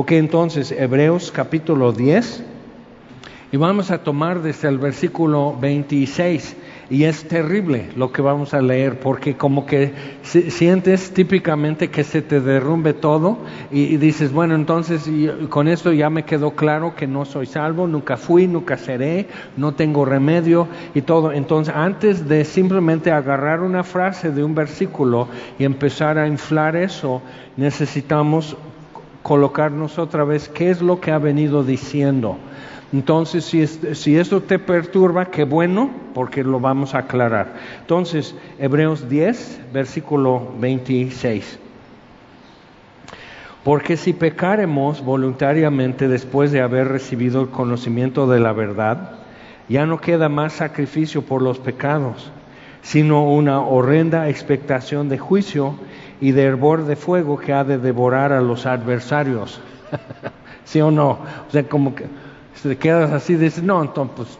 Ok, entonces, Hebreos capítulo 10, y vamos a tomar desde el versículo 26. Y es terrible lo que vamos a leer, porque como que sientes típicamente que se te derrumbe todo y, dices, bueno, entonces con esto ya me quedó claro que no soy salvo, nunca fui, nunca seré, no tengo remedio y todo. Entonces, antes de simplemente agarrar una frase de un versículo y empezar a inflar eso, necesitamos colocarnos otra vez qué es lo que ha venido diciendo. Entonces, si, si esto te perturba, qué bueno, porque lo vamos a aclarar. Entonces, Hebreos 10, versículo 26. Porque si pecaremos voluntariamente después de haber recibido el conocimiento de la verdad, ya no queda más sacrificio por los pecados, sino una horrenda expectación de juicio y de hervor de fuego que ha de devorar a los adversarios. ¿Sí o no? O sea, como que te quedas así, dices, no, entonces, pues,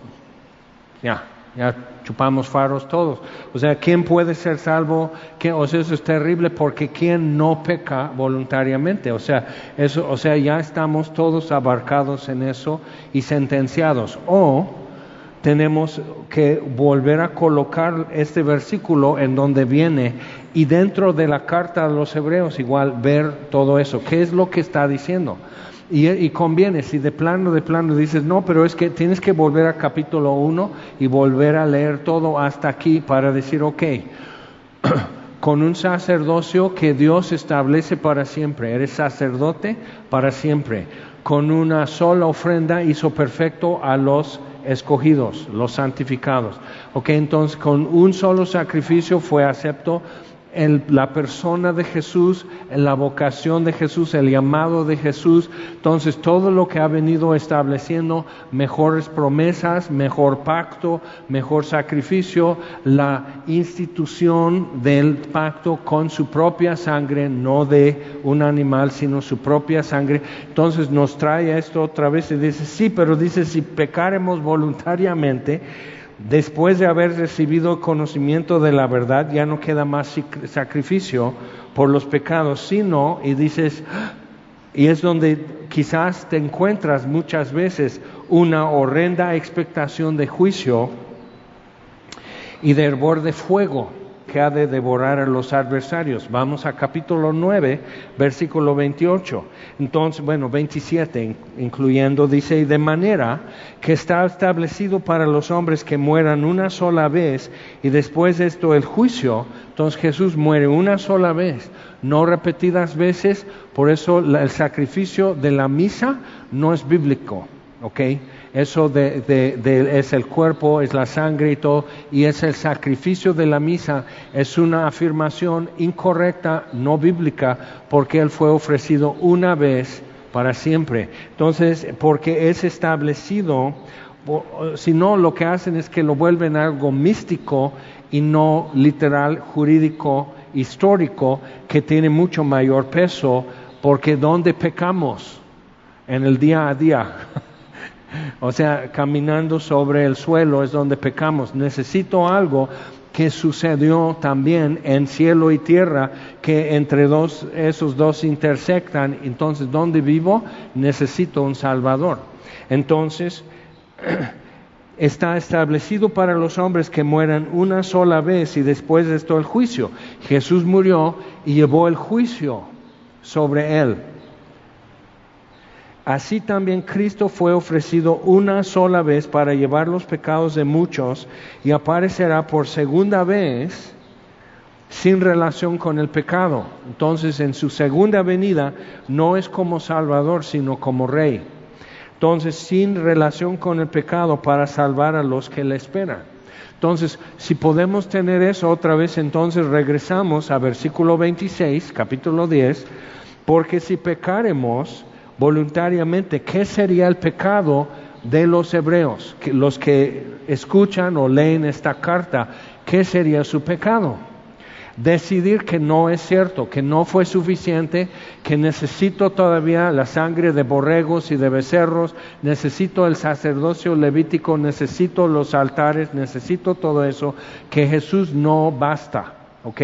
ya, ya chupamos faros todos. O sea, ¿quién puede ser salvo? O sea, eso es terrible porque ¿quién no peca voluntariamente? O sea, eso, o sea, ya estamos todos abarcados en eso y sentenciados. O tenemos que volver a colocar este versículo en donde viene y dentro de la carta a los hebreos igual ver todo eso. ¿Qué es lo que está diciendo? Y, conviene, si de plano, de plano dices, no, pero es que tienes que volver a capítulo 1 y volver a leer todo hasta aquí para decir, ok, con un sacerdocio que Dios establece para siempre, eres sacerdote para siempre, con una sola ofrenda hizo perfecto a los escogidos, los santificados. Ok, entonces con un solo sacrificio fue acepto la persona de Jesús, la vocación de Jesús, el llamado de Jesús. Entonces, todo lo que ha venido estableciendo, mejores promesas, mejor pacto, mejor sacrificio, la institución del pacto con su propia sangre, no de un animal, sino su propia sangre. Entonces nos trae esto otra vez y dice, sí, pero dice, si pecaremos voluntariamente, después de haber recibido conocimiento de la verdad, ya no queda más sacrificio por los pecados, sino, y dices, y es donde quizás te encuentras muchas veces una horrenda expectación de juicio y de hervor de fuego que ha de devorar a los adversarios. Vamos a capítulo 9, versículo 28. Entonces, bueno, 27 incluyendo, dice, y de manera que está establecido para los hombres que mueran una sola vez y después de esto el juicio. Entonces Jesús muere una sola vez, no repetidas veces, por eso el sacrificio de la misa no es bíblico, ¿ok? Eso de, es el cuerpo, es la sangre y todo, y es el sacrificio de la misa, es una afirmación incorrecta, no bíblica, porque Él fue ofrecido una vez para siempre. Entonces, porque es establecido, si no, lo que hacen es que lo vuelven algo místico y no literal, jurídico, histórico, que tiene mucho mayor peso, porque ¿dónde pecamos? En el día a día. O sea, caminando sobre el suelo es donde pecamos. Necesito algo que sucedió también en cielo y tierra, que entre dos, esos dos intersectan. Entonces, ¿dónde vivo? Necesito un Salvador. Entonces, está establecido para los hombres que mueran una sola vez y después de esto el juicio. Jesús murió y llevó el juicio sobre él. Así también Cristo fue ofrecido una sola vez para llevar los pecados de muchos y aparecerá por segunda vez sin relación con el pecado. Entonces en su segunda venida no es como Salvador, sino como Rey. Entonces sin relación con el pecado para salvar a los que le esperan. Entonces, si podemos tener eso otra vez, entonces regresamos a versículo 26, capítulo 10, porque si pecaremos, voluntariamente qué sería el pecado de los hebreos, los que escuchan o leen esta carta, qué sería su pecado. Decidir que no es cierto, que no fue suficiente, que necesito todavía la sangre de borregos y de becerros, necesito el sacerdocio levítico, necesito los altares, necesito todo eso, que Jesús no basta, ¿ok?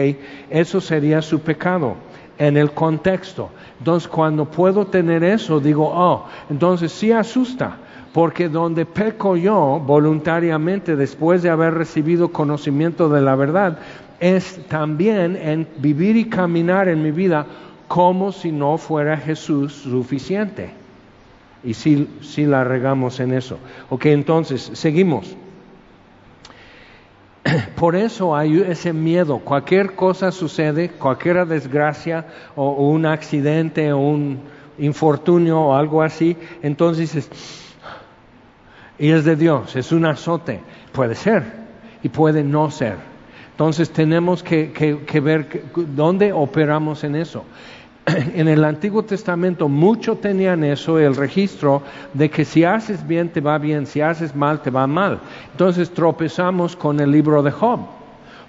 Eso sería su pecado en el contexto. Entonces, cuando puedo tener eso, digo, oh, entonces sí asusta, porque donde peco yo voluntariamente después de haber recibido conocimiento de la verdad, es también en vivir y caminar en mi vida como si no fuera Jesús suficiente. Y si, si la regamos en eso. Ok, entonces, seguimos. Por eso hay ese miedo. Cualquier cosa sucede, cualquier desgracia o, un accidente o un infortunio o algo así, entonces es, y es de Dios, es un azote. Puede ser y puede no ser. Entonces tenemos que, que ver dónde operamos en eso. en el Antiguo Testamento mucho tenían eso, el registro de que si haces bien te va bien, si haces mal te va mal. Entonces tropezamos con el libro de Job,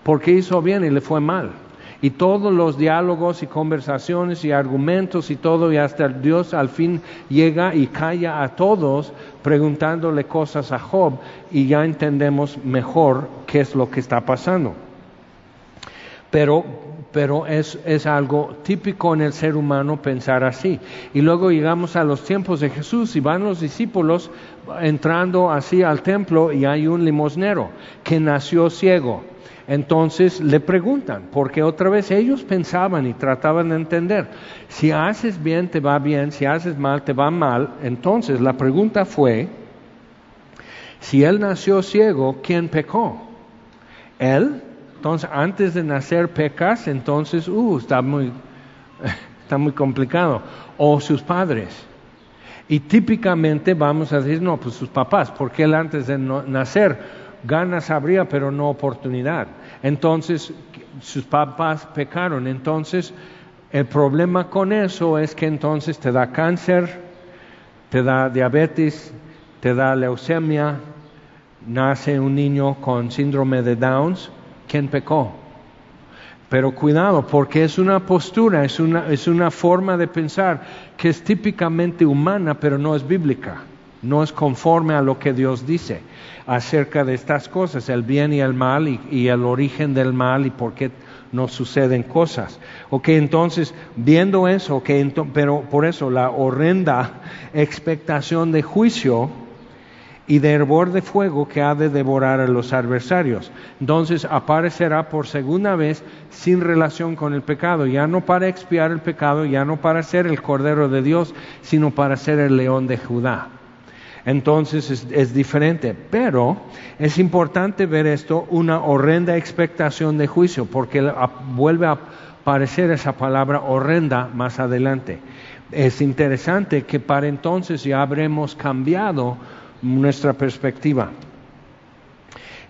porque hizo bien y le fue mal. Y todos los diálogos y conversaciones y argumentos y todo, y hasta Dios al fin llega y calla a todos preguntándole cosas a Job y ya entendemos mejor qué es lo que está pasando. Pero pero es, es, algo típico en el ser humano pensar así. Y luego llegamos a los tiempos de Jesús y van los discípulos entrando así al templo y hay un limosnero que nació ciego. Entonces le preguntan, porque otra vez ellos pensaban y trataban de entender, si haces bien te va bien, si haces mal te va mal. Entonces la pregunta fue, si él nació ciego, ¿quién pecó? ¿Él entonces, antes de nacer pecas, entonces, uh, está muy, está muy complicado. O sus padres. Y típicamente vamos a decir, no, pues sus papás, porque él antes de nacer ganas habría, pero no oportunidad. Entonces, sus papás pecaron. Entonces, el problema con eso es que entonces te da cáncer, te da diabetes, te da leucemia, nace un niño con síndrome de Downs ¿Quién pecó. Pero cuidado, porque es una postura, es una, es una forma de pensar que es típicamente humana, pero no es bíblica, no es conforme a lo que Dios dice acerca de estas cosas, el bien y el mal y, el origen del mal y por qué nos suceden cosas. Ok, entonces, viendo eso, okay, pero por eso la horrenda expectación de juicio, y de hervor de fuego que ha de devorar a los adversarios. Entonces aparecerá por segunda vez sin relación con el pecado, ya no para expiar el pecado, ya no para ser el Cordero de Dios, sino para ser el león de Judá. Entonces es, diferente, pero es importante ver esto, una horrenda expectación de juicio, porque vuelve a aparecer esa palabra horrenda más adelante. Es interesante que para entonces ya habremos cambiado nuestra perspectiva.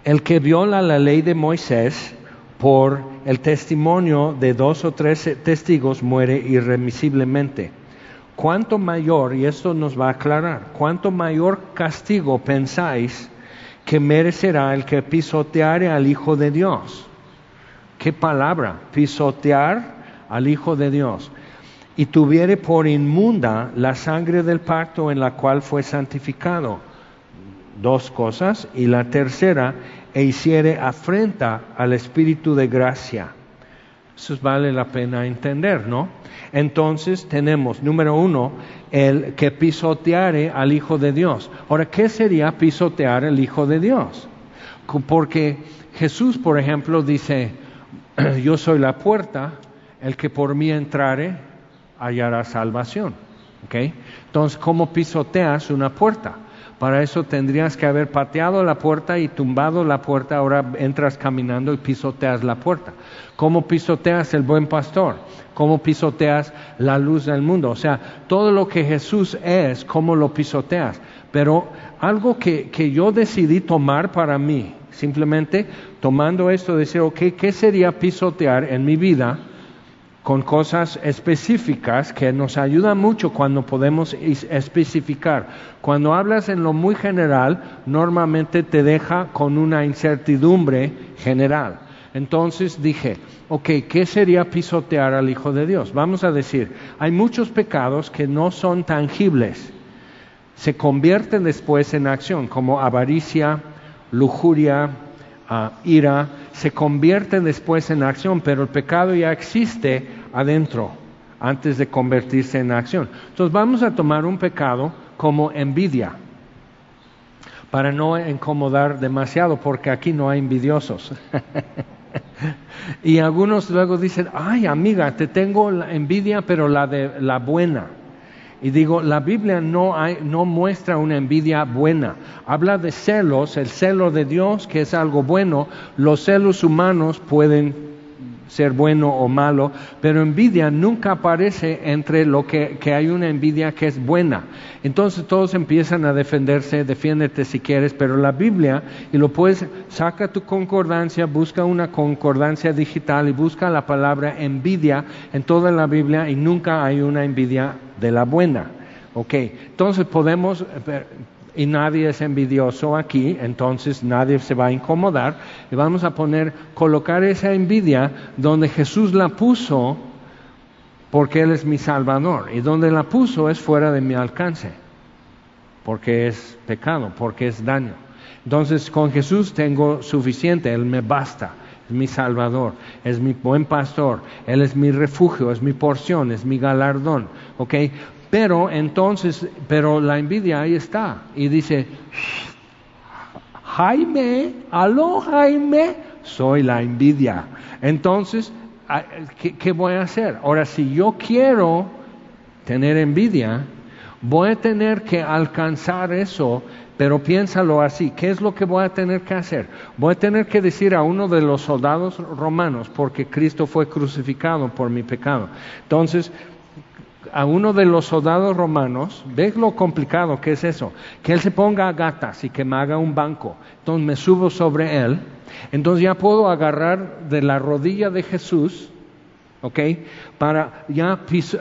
El que viola la ley de Moisés por el testimonio de dos o tres testigos muere irremisiblemente. ¿Cuánto mayor, y esto nos va a aclarar, cuánto mayor castigo pensáis que merecerá el que pisoteare al Hijo de Dios? ¿Qué palabra? Pisotear al Hijo de Dios. Y tuviere por inmunda la sangre del pacto en la cual fue santificado dos cosas, y la tercera, e hiciere afrenta al Espíritu de gracia. Eso vale la pena entender, ¿no? Entonces tenemos, número uno, el que pisoteare al Hijo de Dios. Ahora, ¿qué sería pisotear al Hijo de Dios? Porque Jesús, por ejemplo, dice, yo soy la puerta, el que por mí entrare hallará salvación. ¿Okay? Entonces, ¿cómo pisoteas una puerta? Para eso tendrías que haber pateado la puerta y tumbado la puerta, ahora entras caminando y pisoteas la puerta. ¿Cómo pisoteas el buen pastor? ¿Cómo pisoteas la luz del mundo? O sea, todo lo que Jesús es, ¿cómo lo pisoteas? Pero algo que, yo decidí tomar para mí, simplemente tomando esto, decir, ok, ¿qué sería pisotear en mi vida? Con cosas específicas que nos ayuda mucho cuando podemos especificar. Cuando hablas en lo muy general, normalmente te deja con una incertidumbre general. Entonces dije, ok, ¿qué sería pisotear al Hijo de Dios? Vamos a decir, hay muchos pecados que no son tangibles, se convierten después en acción, como avaricia, lujuria, ah, ira, se convierten después en acción, pero el pecado ya existe adentro. antes de convertirse en acción. Entonces vamos a tomar un pecado como envidia, para no incomodar demasiado, porque aquí no hay envidiosos. y algunos luego dicen, ay amiga, te tengo la envidia, pero la de la buena. Y digo, la Biblia no, hay, no muestra una envidia buena. Habla de celos, el celo de Dios, que es algo bueno. Los celos humanos pueden ser bueno o malo, pero envidia nunca aparece entre lo que, que, hay una envidia que es buena. Entonces todos empiezan a defenderse, defiéndete si quieres, pero la Biblia, y lo puedes, saca tu concordancia, busca una concordancia digital y busca la palabra envidia en toda la Biblia y nunca hay una envidia de la buena. Ok, entonces podemos y nadie es envidioso aquí, entonces nadie se va a incomodar y vamos a poner, colocar esa envidia donde Jesús la puso porque Él es mi Salvador y donde la puso es fuera de mi alcance, porque es pecado, porque es daño. Entonces con Jesús tengo suficiente, Él me basta, es mi Salvador, es mi buen pastor, Él es mi refugio, es mi porción, es mi galardón, ¿ok? Pero entonces, pero la envidia ahí está y dice, Jaime, aló Jaime, soy la envidia. Entonces, ah, ¿qué, voy a hacer? Ahora, si yo quiero tener envidia, voy a tener que alcanzar eso, pero piénsalo así, ¿qué es lo que voy a tener que hacer? Voy a tener que decir a uno de los soldados romanos, porque Cristo fue crucificado por mi pecado. Entonces, a uno de los soldados romanos, ¿ves lo complicado que es eso? Que él se ponga a gatas y que me haga un banco. Entonces me subo sobre él. Entonces ya puedo agarrar de la rodilla de Jesús, ¿ok? Para ya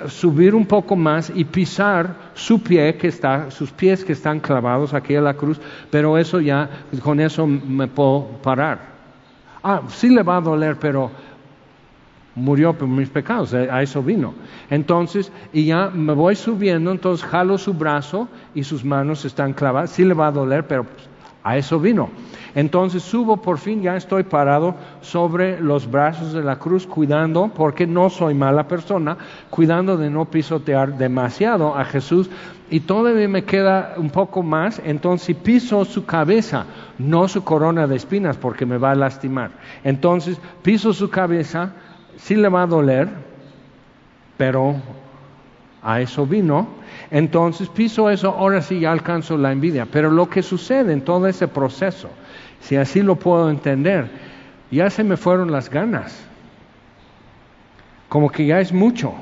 subir un poco más y pisar su pie que está, sus pies que están clavados aquí en la cruz, pero eso ya, con eso me puedo parar. Ah, sí le va a doler, pero murió por mis pecados, a eso vino. Entonces, y ya me voy subiendo, entonces jalo su brazo y sus manos están clavadas, sí le va a doler, pero pues, a eso vino. Entonces subo, por fin ya estoy parado sobre los brazos de la cruz, cuidando, porque no soy mala persona, cuidando de no pisotear demasiado a Jesús. Y todavía me queda un poco más, entonces piso su cabeza, no su corona de espinas, porque me va a lastimar. Entonces piso su cabeza, sí le va a doler, pero a eso vino. Entonces piso eso, ahora sí ya alcanzo la envidia. Pero lo que sucede en todo ese proceso, si así lo puedo entender, ya se me fueron las ganas. Como que ya es mucho.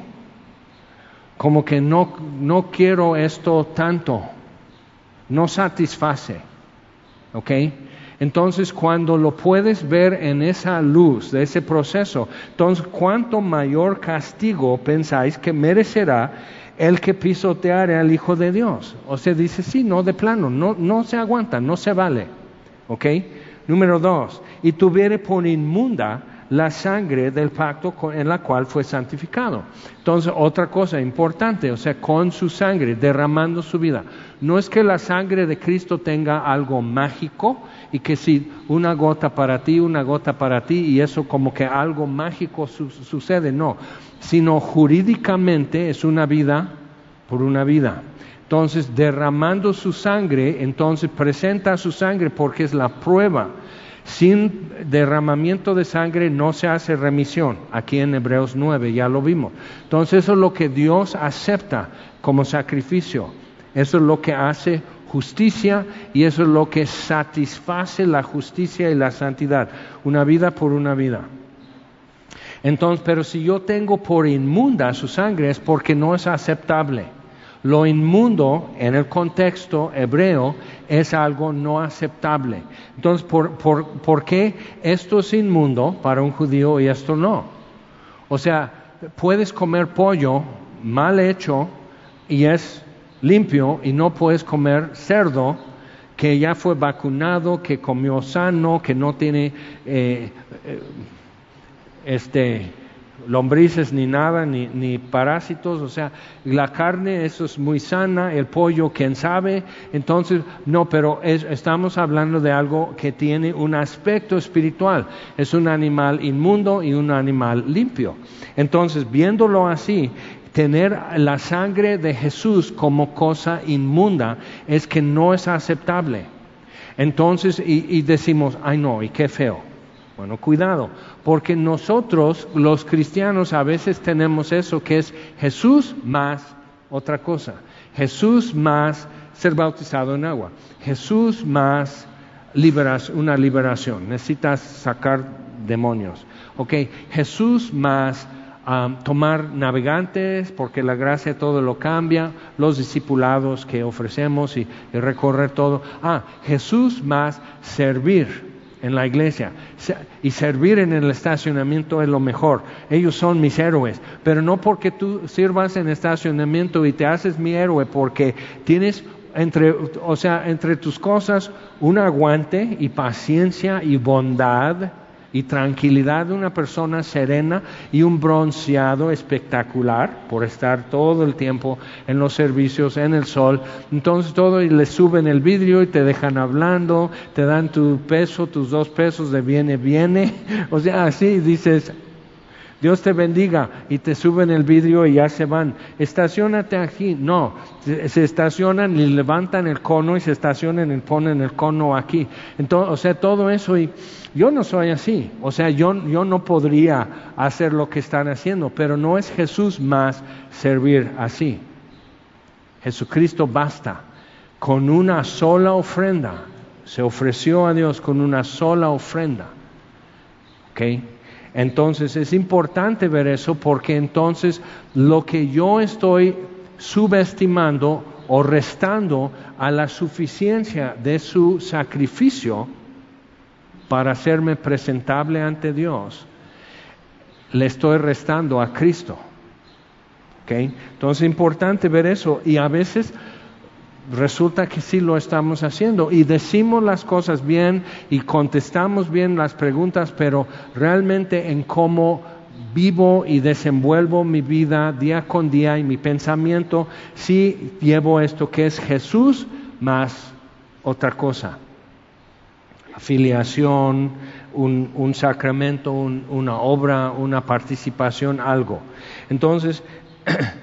Como que no, no quiero esto tanto. No satisface. ¿Ok? Entonces, cuando lo puedes ver en esa luz de ese proceso, entonces, ¿cuánto mayor castigo pensáis que merecerá el que pisoteare al Hijo de Dios? O sea, dice, sí, no, de plano, no, no se aguanta, no se vale. ¿Ok? Número dos, y tuviere por inmunda la sangre del pacto en la cual fue santificado. Entonces, otra cosa importante, o sea, con su sangre, derramando su vida. No es que la sangre de Cristo tenga algo mágico y que si una gota para ti, una gota para ti, y eso como que algo mágico sucede, no, sino jurídicamente es una vida por una vida. Entonces, derramando su sangre, entonces presenta su sangre porque es la prueba sin derramamiento de sangre no se hace remisión. Aquí en Hebreos 9 ya lo vimos. Entonces eso es lo que Dios acepta como sacrificio. Eso es lo que hace justicia y eso es lo que satisface la justicia y la santidad. Una vida por una vida. Entonces, pero si yo tengo por inmunda su sangre es porque no es aceptable. Lo inmundo en el contexto hebreo es algo no aceptable. Entonces, ¿por, qué esto es inmundo para un judío y esto no? O sea, puedes comer pollo mal hecho y es limpio y no puedes comer cerdo que ya fue vacunado, que comió sano, que no tiene eh, eh, este lombrices ni nada, ni, ni, parásitos, o sea, la carne, eso es muy sana, el pollo, quién sabe, entonces, no, pero estamos hablando de algo que tiene un aspecto espiritual, es un animal inmundo y un animal limpio. Entonces, viéndolo así, tener la sangre de Jesús como cosa inmunda es que no es aceptable. Entonces, y, decimos, ay no, y qué feo. Bueno, cuidado, porque nosotros los cristianos a veces tenemos eso que es Jesús más otra cosa. Jesús más ser bautizado en agua. Jesús más una liberación. Necesitas sacar demonios. Ok, Jesús más um, tomar navegantes, porque la gracia todo lo cambia, los discipulados que ofrecemos y, recorrer todo. Ah, Jesús más servir en la iglesia y servir en el estacionamiento es lo mejor. Ellos son mis héroes, pero no porque tú sirvas en estacionamiento y te haces mi héroe, porque tienes entre, o sea, entre tus cosas un aguante y paciencia y bondad y tranquilidad de una persona serena y un bronceado espectacular por estar todo el tiempo en los servicios, en el sol. Entonces todo y le suben el vidrio y te dejan hablando, te dan tu peso, tus dos pesos de viene, viene. O sea, así dices, Dios te bendiga y te suben el vidrio y ya se van. Estacionate aquí. No, se estacionan y levantan el cono y se estacionan y ponen el cono aquí. Entonces, o sea, todo eso y yo no soy así. O sea, yo, yo no podría hacer lo que están haciendo, pero no es Jesús más servir así. Jesucristo basta con una sola ofrenda. Se ofreció a Dios con una sola ofrenda. ¿Ok? Entonces es importante ver eso porque entonces lo que yo estoy subestimando o restando a la suficiencia de su sacrificio para hacerme presentable ante Dios, le estoy restando a Cristo. Entonces es importante ver eso y a veces resulta que sí lo estamos haciendo y decimos las cosas bien y contestamos bien las preguntas, pero realmente en cómo vivo y desenvuelvo mi vida día con día y mi pensamiento, sí llevo esto que es Jesús más otra cosa. Afiliación, un, sacramento, una obra, una participación, algo. Entonces,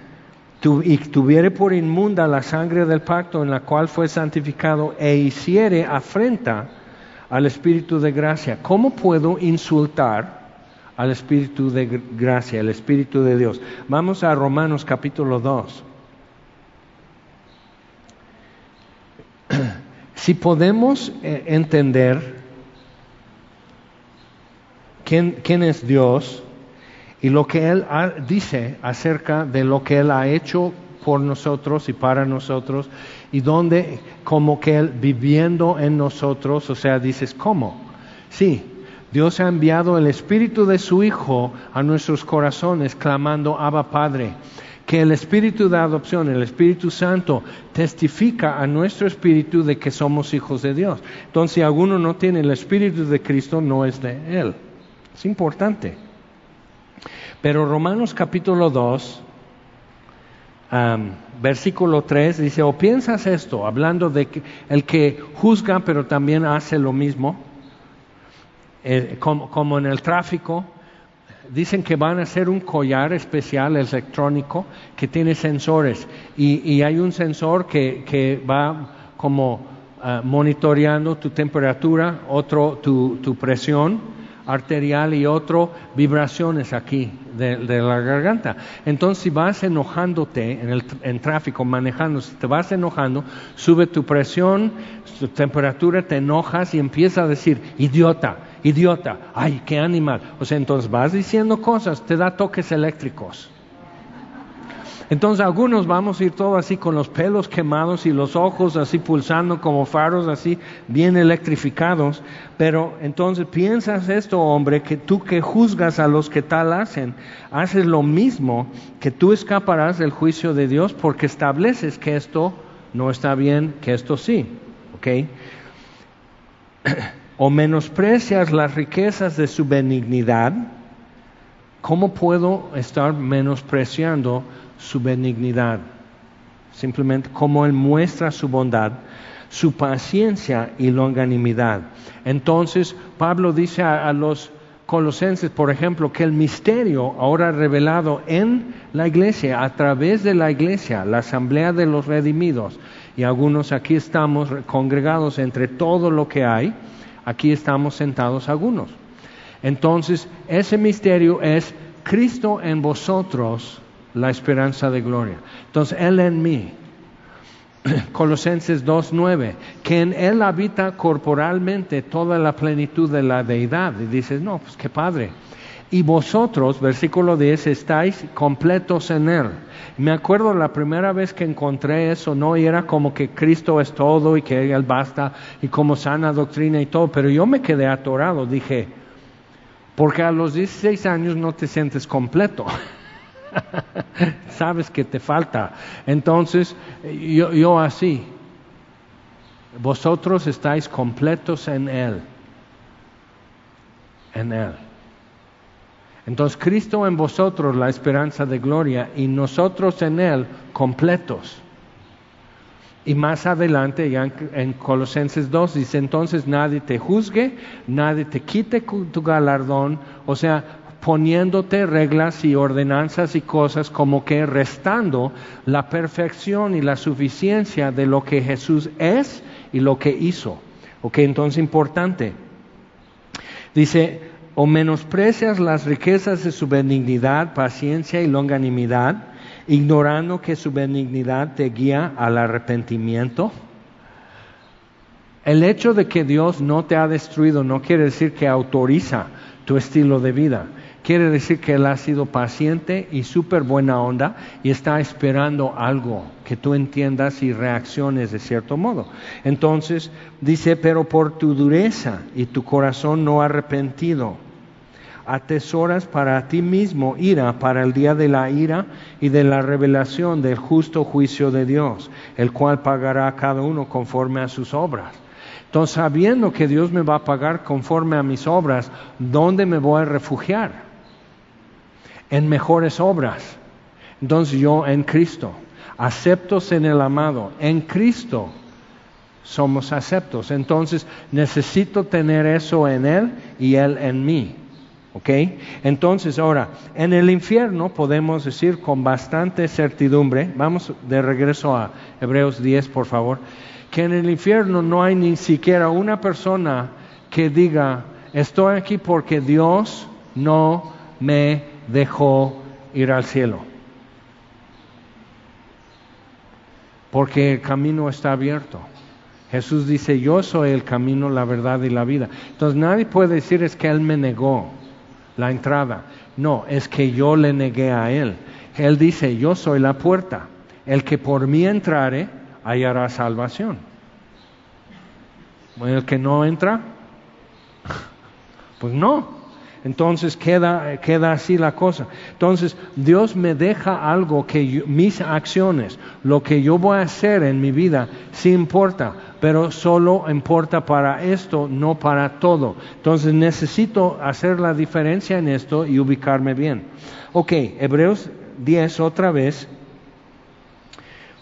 y tuviere por inmunda la sangre del pacto en la cual fue santificado e hiciere afrenta al Espíritu de gracia. ¿Cómo puedo insultar al Espíritu de gracia, al Espíritu de Dios? Vamos a Romanos capítulo 2. Si podemos eh, entender quién es Dios, y lo que Él dice acerca de lo que Él ha hecho por nosotros y para nosotros y donde como que Él viviendo en nosotros, o sea, dices, ¿cómo? Sí, Dios ha enviado el Espíritu de su Hijo a nuestros corazones clamando, Abba Padre, que el Espíritu de adopción, el Espíritu Santo, testifica a nuestro espíritu de que somos hijos de Dios. Entonces, si alguno no tiene el Espíritu de Cristo, no es de Él. Es importante. Pero Romanos capítulo 2, versículo 3 dice, o piensas esto, hablando de que el que juzga pero también hace lo mismo, eh, como, en el tráfico, dicen que van a hacer un collar especial electrónico que tiene sensores. Y, hay un sensor que, va como ah, monitoreando tu temperatura, otro tu presión arterial y otro vibraciones aquí de, la garganta. Entonces, si vas enojándote en el en tráfico, manejando, si te vas enojando, sube tu presión, tu temperatura, te enojas y empieza a decir, idiota, idiota, ay, qué animal. O sea, entonces vas diciendo cosas, te da toques eléctricos. Entonces algunos vamos a ir todo así con los pelos quemados y los ojos así pulsando como faros así bien electrificados. Pero entonces piensas esto, hombre, que tú que juzgas a los que tal hacen, haces lo mismo, que tú escaparás del juicio de Dios porque estableces que esto no está bien, que esto sí. ¿Ok? o menosprecias las riquezas de su benignidad, ¿cómo puedo estar menospreciando su benignidad, simplemente como Él muestra su bondad, su paciencia y longanimidad. Entonces Pablo dice a, los Colosenses, por ejemplo, que el misterio ahora revelado en la iglesia, a través de la iglesia, la asamblea de los redimidos, y algunos aquí estamos congregados entre todo lo que hay, aquí estamos sentados algunos. Entonces, ese misterio es Cristo en vosotros, la esperanza de gloria. Entonces, Él en mí. Colosenses 2.9, que en Él habita corporalmente toda la plenitud de la deidad. Y dices, no, pues qué padre. Y vosotros, versículo 10, estáis completos en Él. Me acuerdo la primera vez que encontré eso, ¿no? Era como que Cristo es todo y que Él basta y como sana doctrina y todo, pero yo me quedé atorado, dije, porque a los 16 años no te sientes completo. Sabes que te falta. Entonces, yo, así, vosotros estáis completos en Él. En Él. Entonces, Cristo en vosotros, la esperanza de gloria, y nosotros en Él, completos. Y más adelante, ya en, Colosenses 2, dice, entonces nadie te juzgue, nadie te quite tu galardón, o sea, poniéndote reglas y ordenanzas y cosas como que restando la perfección y la suficiencia de lo que Jesús es y lo que hizo. Ok, entonces importante. Dice, o menosprecias las riquezas de su benignidad, paciencia y longanimidad, ignorando que su benignidad te guía al arrepentimiento. El hecho de que Dios no te ha destruido no quiere decir que autoriza tu estilo de vida. Quiere decir que Él ha sido paciente y súper buena onda y está esperando algo que tú entiendas y reacciones de cierto modo. Entonces dice, pero por tu dureza y tu corazón no arrepentido, atesoras para ti mismo ira para el día de la ira y de la revelación del justo juicio de Dios, el cual pagará a cada uno conforme a sus obras. Entonces, sabiendo que Dios me va a pagar conforme a mis obras, ¿dónde me voy a refugiar? En mejores obras. Entonces yo en Cristo, aceptos en el amado, en Cristo somos aceptos. Entonces necesito tener eso en Él y Él en mí. ¿Ok? Entonces ahora, en el infierno podemos decir con bastante certidumbre, vamos de regreso a Hebreos 10 por favor, que en el infierno no hay ni siquiera una persona que diga, estoy aquí porque Dios no me dejó ir al cielo. Porque el camino está abierto. Jesús dice, yo soy el camino, la verdad y la vida. Entonces nadie puede decir es que Él me negó la entrada. No, es que yo le negué a Él. Él dice, yo soy la puerta. El que por mí entrare, hallará salvación. El que no entra, pues no. Entonces queda, queda así la cosa. Entonces Dios me deja algo que mis acciones, lo que yo voy a hacer en mi vida, sí importa, pero solo importa para esto, no para todo. Entonces necesito hacer la diferencia en esto y ubicarme bien. Ok, Hebreos 10 otra vez.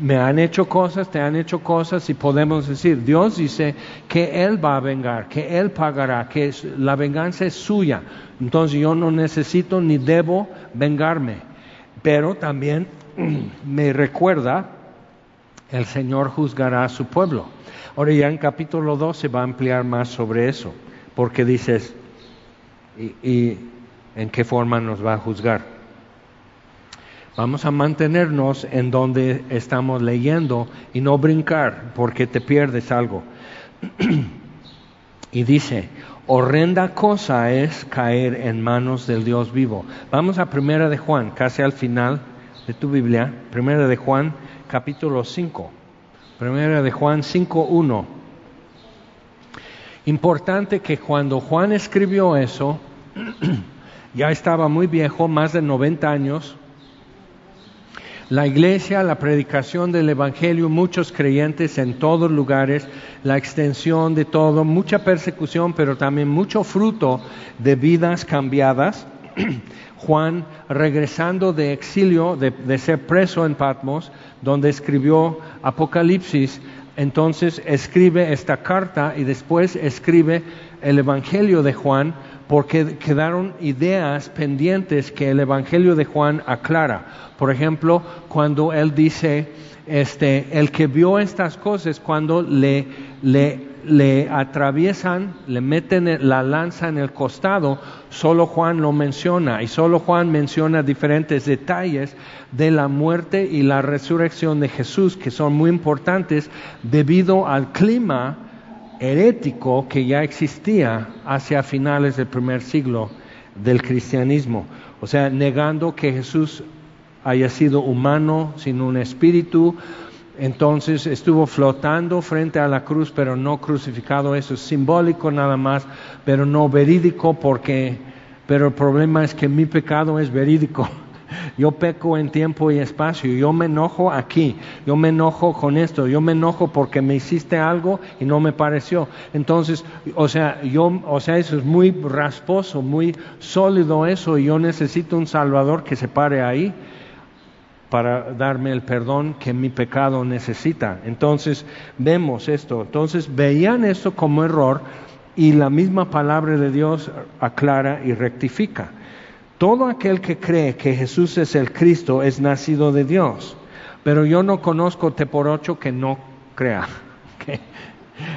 me han hecho cosas, te han hecho cosas y podemos decir, Dios dice que Él va a vengar, que Él pagará, que la venganza es suya. Entonces yo no necesito ni debo vengarme. Pero también me recuerda, el Señor juzgará a su pueblo. Ahora ya en capítulo 2 se va a ampliar más sobre eso, porque dices, y en qué forma nos va a juzgar? Vamos a mantenernos en donde estamos leyendo y no brincar porque te pierdes algo. y dice, horrenda cosa es caer en manos del Dios vivo. Vamos a Primera de Juan, casi al final de tu Biblia, Primera de Juan, capítulo 5. Primera de Juan 5.1. Importante que cuando Juan escribió eso, ya estaba muy viejo, más de 90 años, La iglesia, la predicación del Evangelio, muchos creyentes en todos lugares, la extensión de todo, mucha persecución, pero también mucho fruto de vidas cambiadas. Juan, regresando de exilio, de, ser preso en Patmos, donde escribió Apocalipsis, entonces escribe esta carta y después escribe el Evangelio de Juan porque quedaron ideas pendientes que el Evangelio de Juan aclara. Por ejemplo, cuando él dice, este, el que vio estas cosas, cuando le, le, le atraviesan, le meten la lanza en el costado, solo Juan lo menciona y solo Juan menciona diferentes detalles de la muerte y la resurrección de Jesús que son muy importantes debido al clima herético que ya existía hacia finales del primer siglo del cristianismo. O sea, negando que Jesús haya sido humano, sin un espíritu, entonces estuvo flotando frente a la cruz, pero no crucificado. Eso es simbólico nada más, pero no verídico porque, pero el problema es que mi pecado es verídico. Yo peco en tiempo y espacio, yo me enojo aquí, yo me enojo con esto, yo me enojo porque me hiciste algo y no me pareció. Entonces, o sea, yo, o sea, eso es muy rasposo, muy sólido eso, y yo necesito un Salvador que se pare ahí para darme el perdón que mi pecado necesita. Entonces, vemos esto. Entonces, veían esto como error y la misma palabra de Dios aclara y rectifica. Todo aquel que cree que Jesús es el Cristo es nacido de Dios, pero yo no conozco te por ocho que no crea.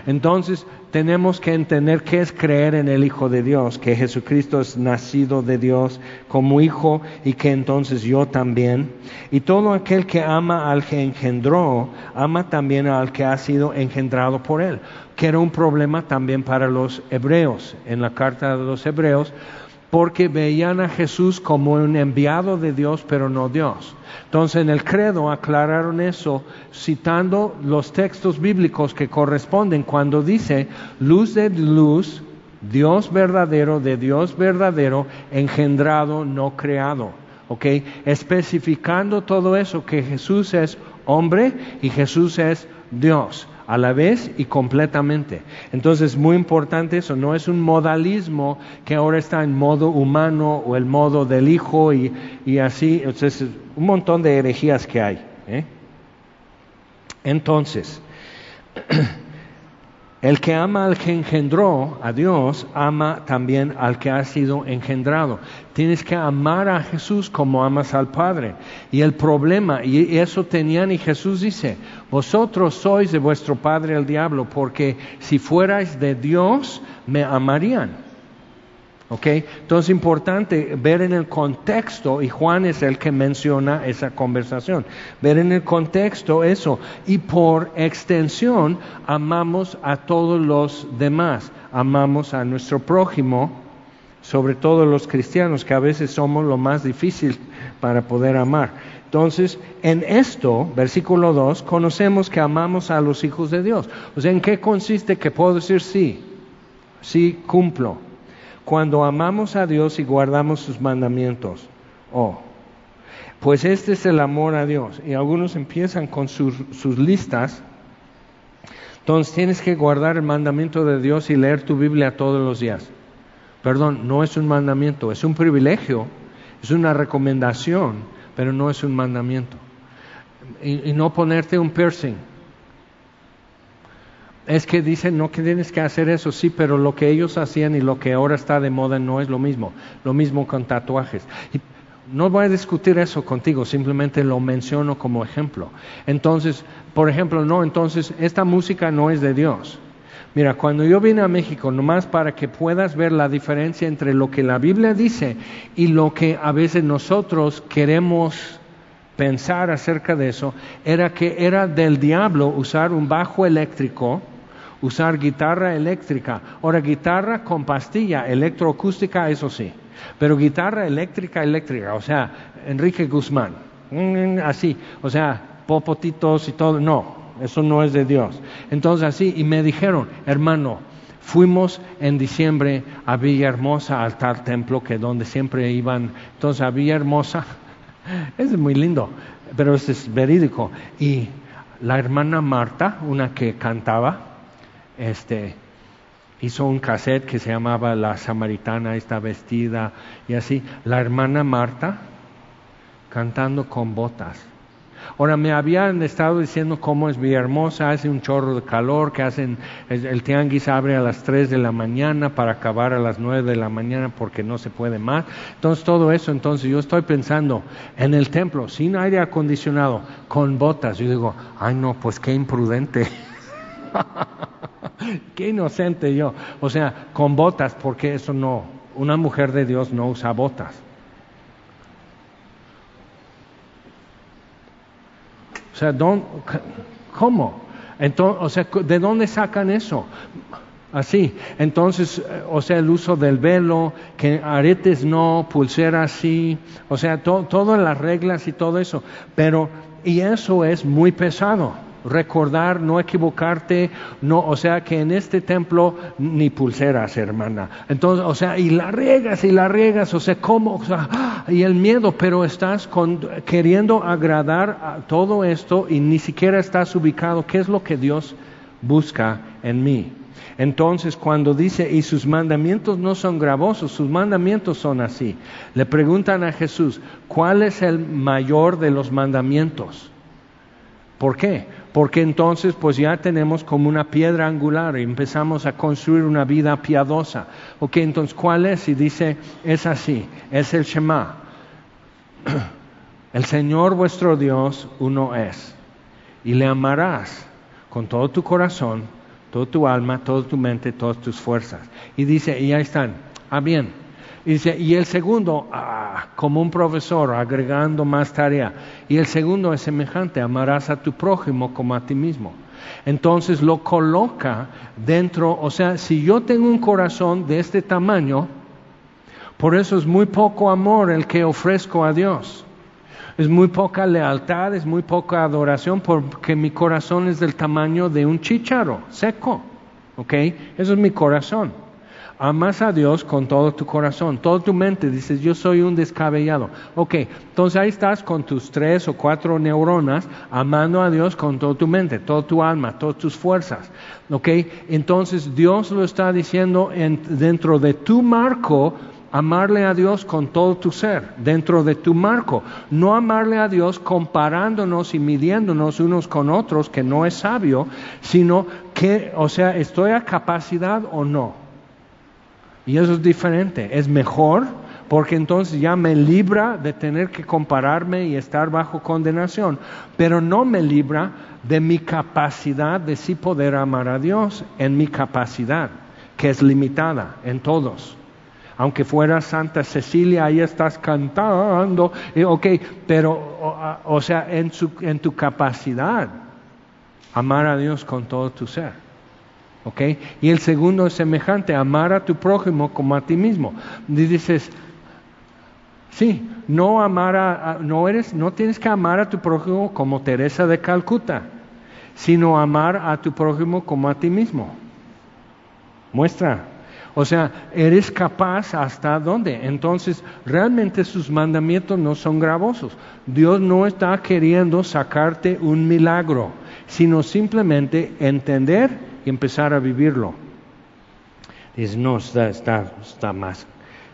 Entonces tenemos que entender qué es creer en el Hijo de Dios, que Jesucristo es nacido de Dios como Hijo y que entonces yo también. Y todo aquel que ama al que engendró, ama también al que ha sido engendrado por él, que era un problema también para los hebreos. En la carta de los hebreos porque veían a Jesús como un enviado de Dios, pero no Dios. Entonces en el credo aclararon eso citando los textos bíblicos que corresponden cuando dice luz de luz, Dios verdadero de Dios verdadero, engendrado, no creado. ¿Ok? Especificando todo eso, que Jesús es hombre y Jesús es Dios a la vez y completamente. Entonces, es muy importante eso, no es un modalismo que ahora está en modo humano o el modo del Hijo y, y así, entonces, un montón de herejías que hay. ¿eh? Entonces, El que ama al que engendró a Dios, ama también al que ha sido engendrado. Tienes que amar a Jesús como amas al Padre. Y el problema, y eso tenían, y Jesús dice, vosotros sois de vuestro Padre el diablo, porque si fuerais de Dios, me amarían. ¿Ok? Entonces es importante ver en el contexto, y Juan es el que menciona esa conversación, ver en el contexto eso, y por extensión amamos a todos los demás, amamos a nuestro prójimo, sobre todo los cristianos, que a veces somos lo más difícil para poder amar. Entonces, en esto, versículo 2, conocemos que amamos a los hijos de Dios. O sea, ¿en qué consiste que puedo decir sí? Sí, cumplo cuando amamos a Dios y guardamos sus mandamientos. Oh, pues este es el amor a Dios. Y algunos empiezan con sus, listas. Entonces tienes que guardar el mandamiento de Dios y leer tu Biblia todos los días. Perdón, no es un mandamiento, es un privilegio, es una recomendación, pero no es un mandamiento. Y no ponerte un piercing es que dicen, no que tienes que hacer eso, sí, pero lo que ellos hacían y lo que ahora está de moda no es lo mismo. Lo mismo con tatuajes. Y no voy a discutir eso contigo, simplemente lo menciono como ejemplo. Entonces, por ejemplo, no, entonces esta música no es de Dios. Mira, cuando yo vine a México, nomás para que puedas ver la diferencia entre lo que la Biblia dice y lo que a veces nosotros queremos pensar acerca de eso, era que era del diablo usar un bajo eléctrico usar guitarra eléctrica. Ahora, guitarra con pastilla electroacústica, eso sí, pero guitarra eléctrica, eléctrica, o sea, Enrique Guzmán, mm, así, o sea, popotitos y todo, no, eso no es de Dios. Entonces así, y me dijeron, hermano, fuimos en diciembre a Villahermosa, al tal templo que donde siempre iban, entonces a Villahermosa, es muy lindo, pero esto es verídico. Y la hermana Marta, una que cantaba, este, hizo un cassette que se llamaba La Samaritana está vestida y así. La hermana Marta cantando con botas. Ahora, me habían estado diciendo cómo es Villahermosa, hace un chorro de calor, que hacen, el, tianguis abre a las 3 de la mañana para acabar a las 9 de la mañana porque no se puede más. Entonces, todo eso, entonces yo estoy pensando en el templo, sin aire acondicionado, con botas. Yo digo, ay no, pues qué imprudente. qué inocente yo. O sea, con botas, porque eso no, una mujer de Dios no usa botas. O sea, ¿cómo? Entonces, o sea, ¿de dónde sacan eso? Así. Entonces, o sea, el uso del velo, que aretes no, pulseras sí, o sea, todas las reglas y todo eso. Pero, y eso es muy pesado recordar, no equivocarte, no, o sea que en este templo ni pulseras, hermana. Entonces, o sea, y la riegas y la riegas, o sea, ¿cómo? O sea, y el miedo, pero estás queriendo agradar a todo esto y ni siquiera estás ubicado. ¿Qué es lo que Dios busca en mí? Entonces, cuando dice, y sus mandamientos no son gravosos, sus mandamientos son así. Le preguntan a Jesús, ¿cuál es el mayor de los mandamientos? ¿Por qué? Porque entonces pues ya tenemos como una piedra angular y empezamos a construir una vida piadosa. Ok, entonces ¿cuál es? Y dice, es así, es el Shema. El Señor vuestro Dios uno es, y le amarás con todo tu corazón, toda tu alma, toda tu mente, todas tus fuerzas. Y dice, y ahí están, ah bien, y dice, y el segundo, como un profesor, agregando más tarea. Y el segundo es semejante, amarás a tu prójimo como a ti mismo. Entonces lo coloca dentro, o sea, si yo tengo un corazón de este tamaño, por eso es muy poco amor el que ofrezco a Dios. Es muy poca lealtad, es muy poca adoración, porque mi corazón es del tamaño de un chícharo seco. ¿Ok? Eso es mi corazón. Amas a Dios con todo tu corazón, toda tu mente. Dices, yo soy un descabellado. Ok, entonces ahí estás con tus tres o cuatro neuronas, amando a Dios con toda tu mente, toda tu alma, todas tus fuerzas. Ok, entonces Dios lo está diciendo dentro de tu marco, amarle a Dios con todo tu ser, dentro de tu marco. No amarle a Dios comparándonos y midiéndonos unos con otros, que no es sabio, sino que, o sea, ¿estoy a capacidad o no? Y eso es diferente, es mejor porque entonces ya me libra de tener que compararme y estar bajo condenación, pero no me libra de mi capacidad de sí poder amar a Dios en mi capacidad, que es limitada en todos. Aunque fuera Santa Cecilia, ahí estás cantando, ok, pero, o, sea, en, su, en tu capacidad, amar a Dios con todo tu ser. Y el segundo es semejante, amar a tu prójimo como a ti mismo. Y dices, sí, no amar a, no eres, no tienes que amar a tu prójimo como Teresa de Calcuta, sino amar a tu prójimo como a ti mismo. Muestra. O sea, eres capaz hasta dónde. Entonces, realmente sus mandamientos no son gravosos. Dios no está queriendo sacarte un milagro, sino simplemente entender y empezar a vivirlo. Dices, no, está, está, más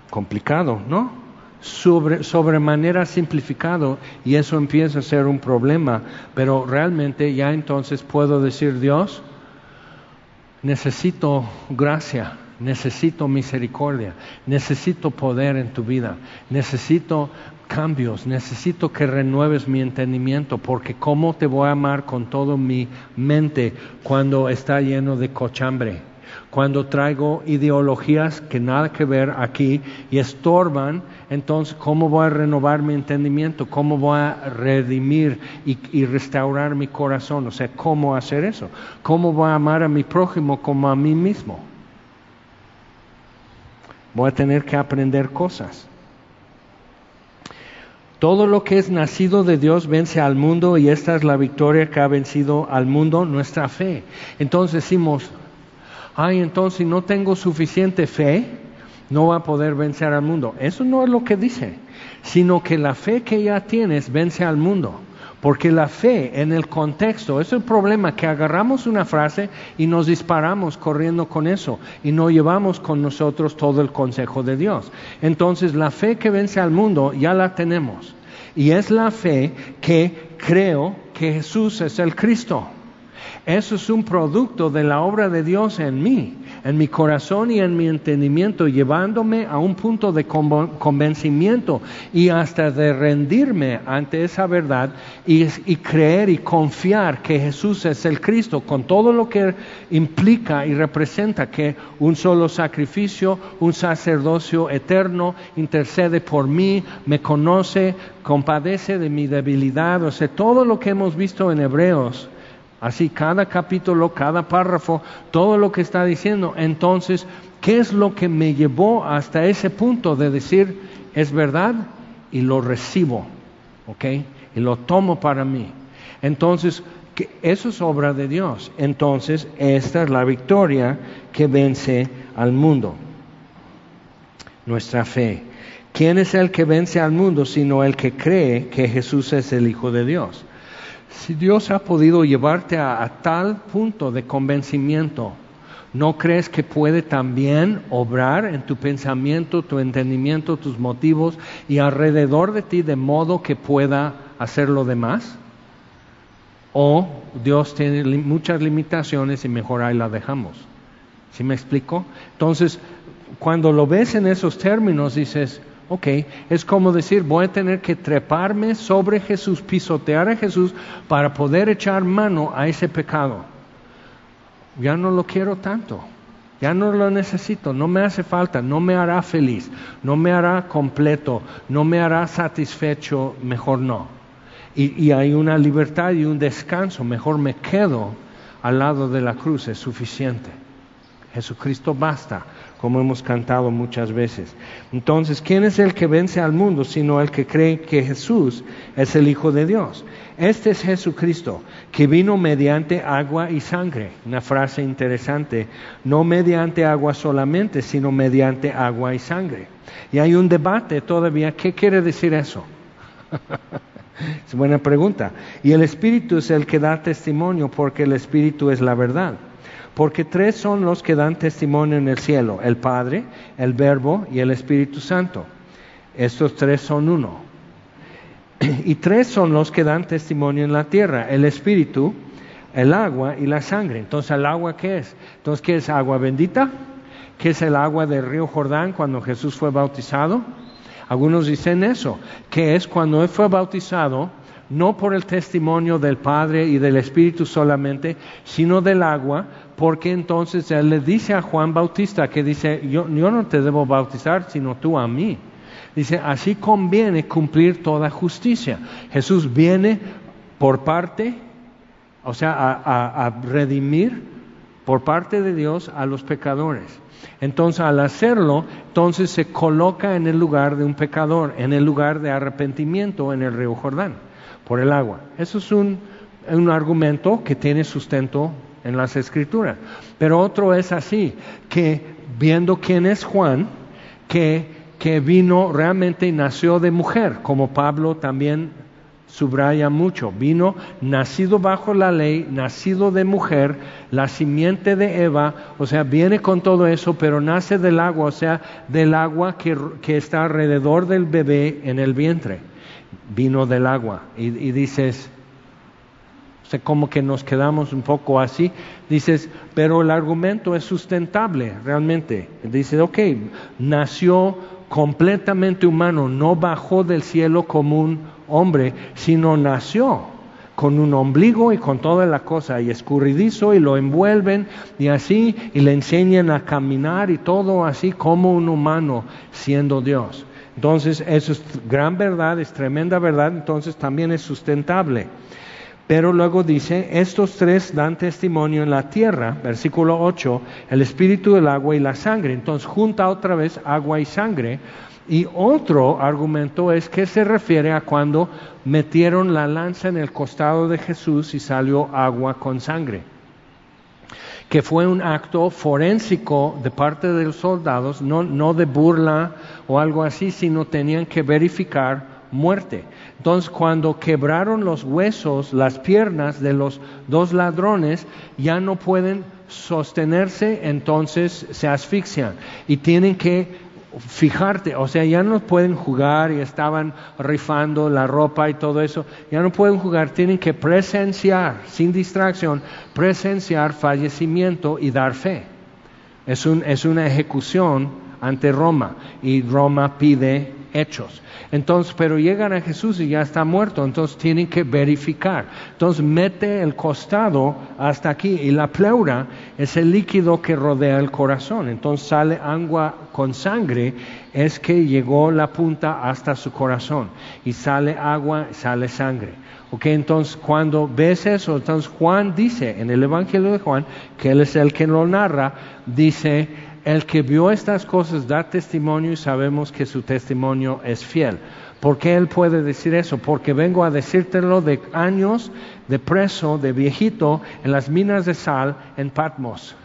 complicado, ¿no? Sobre, sobremanera simplificado y eso empieza a ser un problema, pero realmente ya entonces puedo decir, Dios, necesito gracia, necesito misericordia, necesito poder en tu vida, necesito cambios, necesito que renueves mi entendimiento, porque ¿cómo te voy a amar con todo mi mente cuando está lleno de cochambre? Cuando traigo ideologías que nada que ver aquí y estorban, entonces ¿cómo voy a renovar mi entendimiento? ¿Cómo voy a redimir y, y restaurar mi corazón? O sea, ¿cómo hacer eso? ¿Cómo voy a amar a mi prójimo como a mí mismo? Voy a tener que aprender cosas. Todo lo que es nacido de Dios vence al mundo y esta es la victoria que ha vencido al mundo, nuestra fe. Entonces decimos, ay, entonces si no tengo suficiente fe, no va a poder vencer al mundo. Eso no es lo que dice, sino que la fe que ya tienes vence al mundo. Porque la fe en el contexto es el problema, que agarramos una frase y nos disparamos corriendo con eso y no llevamos con nosotros todo el consejo de Dios. Entonces la fe que vence al mundo ya la tenemos. Y es la fe que creo que Jesús es el Cristo. Eso es un producto de la obra de Dios en mí, en mi corazón y en mi entendimiento, llevándome a un punto de convencimiento y hasta de rendirme ante esa verdad y, creer y confiar que Jesús es el Cristo, con todo lo que implica y representa que un solo sacrificio, un sacerdocio eterno intercede por mí, me conoce, compadece de mi debilidad, o sea, todo lo que hemos visto en Hebreos Así cada capítulo, cada párrafo, todo lo que está diciendo. Entonces, ¿qué es lo que me llevó hasta ese punto de decir, es verdad y lo recibo? ¿Ok? Y lo tomo para mí. Entonces, eso es obra de Dios. Entonces, esta es la victoria que vence al mundo. Nuestra fe. ¿Quién es el que vence al mundo sino el que cree que Jesús es el Hijo de Dios? Si Dios ha podido llevarte a, tal punto de convencimiento, ¿no crees que puede también obrar en tu pensamiento, tu entendimiento, tus motivos y alrededor de ti de modo que pueda hacer lo demás? ¿O Dios tiene muchas limitaciones y mejor ahí la dejamos? ¿Sí me explico? Entonces, cuando lo ves en esos términos, dices, Ok, es como decir, voy a tener que treparme sobre Jesús, pisotear a Jesús para poder echar mano a ese pecado. Ya no lo quiero tanto, ya no lo necesito, no me hace falta, no me hará feliz, no me hará completo, no me hará satisfecho, mejor no. Y, y hay una libertad y un descanso, mejor me quedo al lado de la cruz, es suficiente. Jesucristo basta como hemos cantado muchas veces. Entonces, ¿quién es el que vence al mundo sino el que cree que Jesús es el Hijo de Dios? Este es Jesucristo, que vino mediante agua y sangre. Una frase interesante, no mediante agua solamente, sino mediante agua y sangre. Y hay un debate todavía, ¿qué quiere decir eso? es buena pregunta. Y el Espíritu es el que da testimonio porque el Espíritu es la verdad. Porque tres son los que dan testimonio en el cielo, el Padre, el Verbo y el Espíritu Santo. Estos tres son uno. Y tres son los que dan testimonio en la tierra, el Espíritu, el agua y la sangre. Entonces, ¿el agua qué es? Entonces, ¿qué es agua bendita? ¿Qué es el agua del río Jordán cuando Jesús fue bautizado? Algunos dicen eso, que es cuando Él fue bautizado, no por el testimonio del Padre y del Espíritu solamente, sino del agua, porque entonces él le dice a Juan Bautista que dice, yo, no te debo bautizar, sino tú a mí. Dice, así conviene cumplir toda justicia. Jesús viene por parte, o sea, a, redimir por parte de Dios a los pecadores. Entonces, al hacerlo, entonces se coloca en el lugar de un pecador, en el lugar de arrepentimiento en el río Jordán, por el agua. Eso es un, un argumento que tiene sustento en las escrituras. Pero otro es así, que viendo quién es Juan, que, que vino realmente y nació de mujer, como Pablo también subraya mucho, vino nacido bajo la ley, nacido de mujer, la simiente de Eva, o sea, viene con todo eso, pero nace del agua, o sea, del agua que, que está alrededor del bebé en el vientre, vino del agua. Y, y dices, como que nos quedamos un poco así. Dices, pero el argumento es sustentable realmente. Dices, ok, nació completamente humano, no bajó del cielo como un hombre, sino nació con un ombligo y con toda la cosa, y escurridizo, y lo envuelven, y así, y le enseñan a caminar y todo así como un humano siendo Dios. Entonces, eso es gran verdad, es tremenda verdad, entonces también es sustentable. Pero luego dice, estos tres dan testimonio en la tierra, versículo 8, el espíritu, el agua y la sangre. Entonces junta otra vez agua y sangre. Y otro argumento es que se refiere a cuando metieron la lanza en el costado de Jesús y salió agua con sangre que fue un acto forénsico de parte de los soldados, no, no de burla o algo así, sino tenían que verificar muerte. Entonces cuando quebraron los huesos, las piernas de los dos ladrones, ya no pueden sostenerse, entonces se asfixian. Y tienen que fijarte, o sea, ya no pueden jugar y estaban rifando la ropa y todo eso, ya no pueden jugar, tienen que presenciar, sin distracción, presenciar fallecimiento y dar fe. Es, un, es una ejecución ante Roma. Y Roma pide hechos. Entonces, pero llegan a Jesús y ya está muerto, entonces tienen que verificar. Entonces mete el costado hasta aquí y la pleura es el líquido que rodea el corazón. Entonces sale agua con sangre, es que llegó la punta hasta su corazón y sale agua, sale sangre. Ok, entonces cuando ves eso, entonces Juan dice en el Evangelio de Juan, que él es el que lo narra, dice, el que vio estas cosas da testimonio y sabemos que su testimonio es fiel. ¿Por qué él puede decir eso? Porque vengo a decírtelo de años de preso, de viejito, en las minas de sal en Patmos.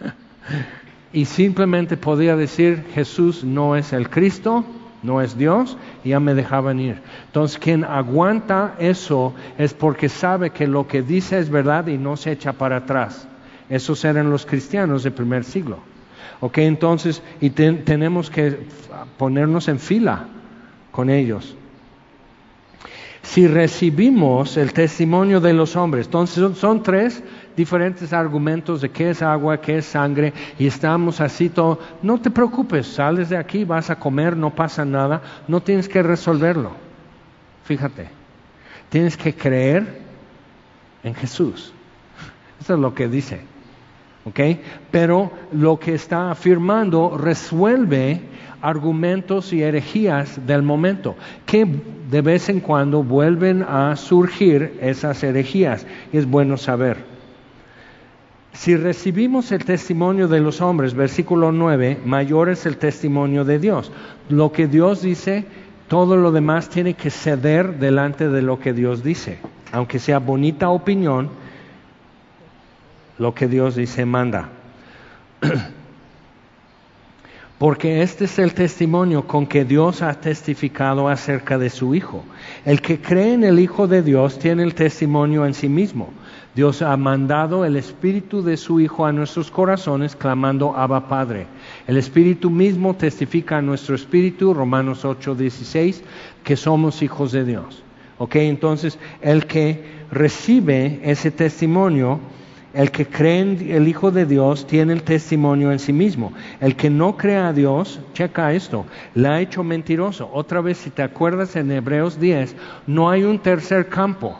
y simplemente podía decir, Jesús no es el Cristo, no es Dios, y ya me dejaban ir. Entonces, quien aguanta eso es porque sabe que lo que dice es verdad y no se echa para atrás. Esos eran los cristianos del primer siglo. Ok, entonces, y tenemos que ponernos en fila con ellos. Si recibimos el testimonio de los hombres, entonces son, tres diferentes argumentos de qué es agua, qué es sangre, y estamos así todo. No te preocupes, sales de aquí, vas a comer, no pasa nada, no tienes que resolverlo. Fíjate, tienes que creer en Jesús. Eso es lo que dice. Pero lo que está afirmando resuelve argumentos y herejías del momento, que de vez en cuando vuelven a surgir esas herejías, es bueno saber. Si recibimos el testimonio de los hombres, versículo 9, mayor es el testimonio de Dios. Lo que Dios dice, todo lo demás tiene que ceder delante de lo que Dios dice. Aunque sea bonita opinión, lo que Dios dice manda. Porque este es el testimonio con que Dios ha testificado acerca de su Hijo. El que cree en el Hijo de Dios tiene el testimonio en sí mismo. Dios ha mandado el Espíritu de su Hijo a nuestros corazones, clamando Abba Padre. El Espíritu mismo testifica a nuestro espíritu, Romanos 8, 16, que somos hijos de Dios. Ok, entonces el que recibe ese testimonio el que cree en el Hijo de Dios tiene el testimonio en sí mismo. El que no cree a Dios, checa esto, le ha hecho mentiroso. Otra vez, si te acuerdas en Hebreos 10, no hay un tercer campo.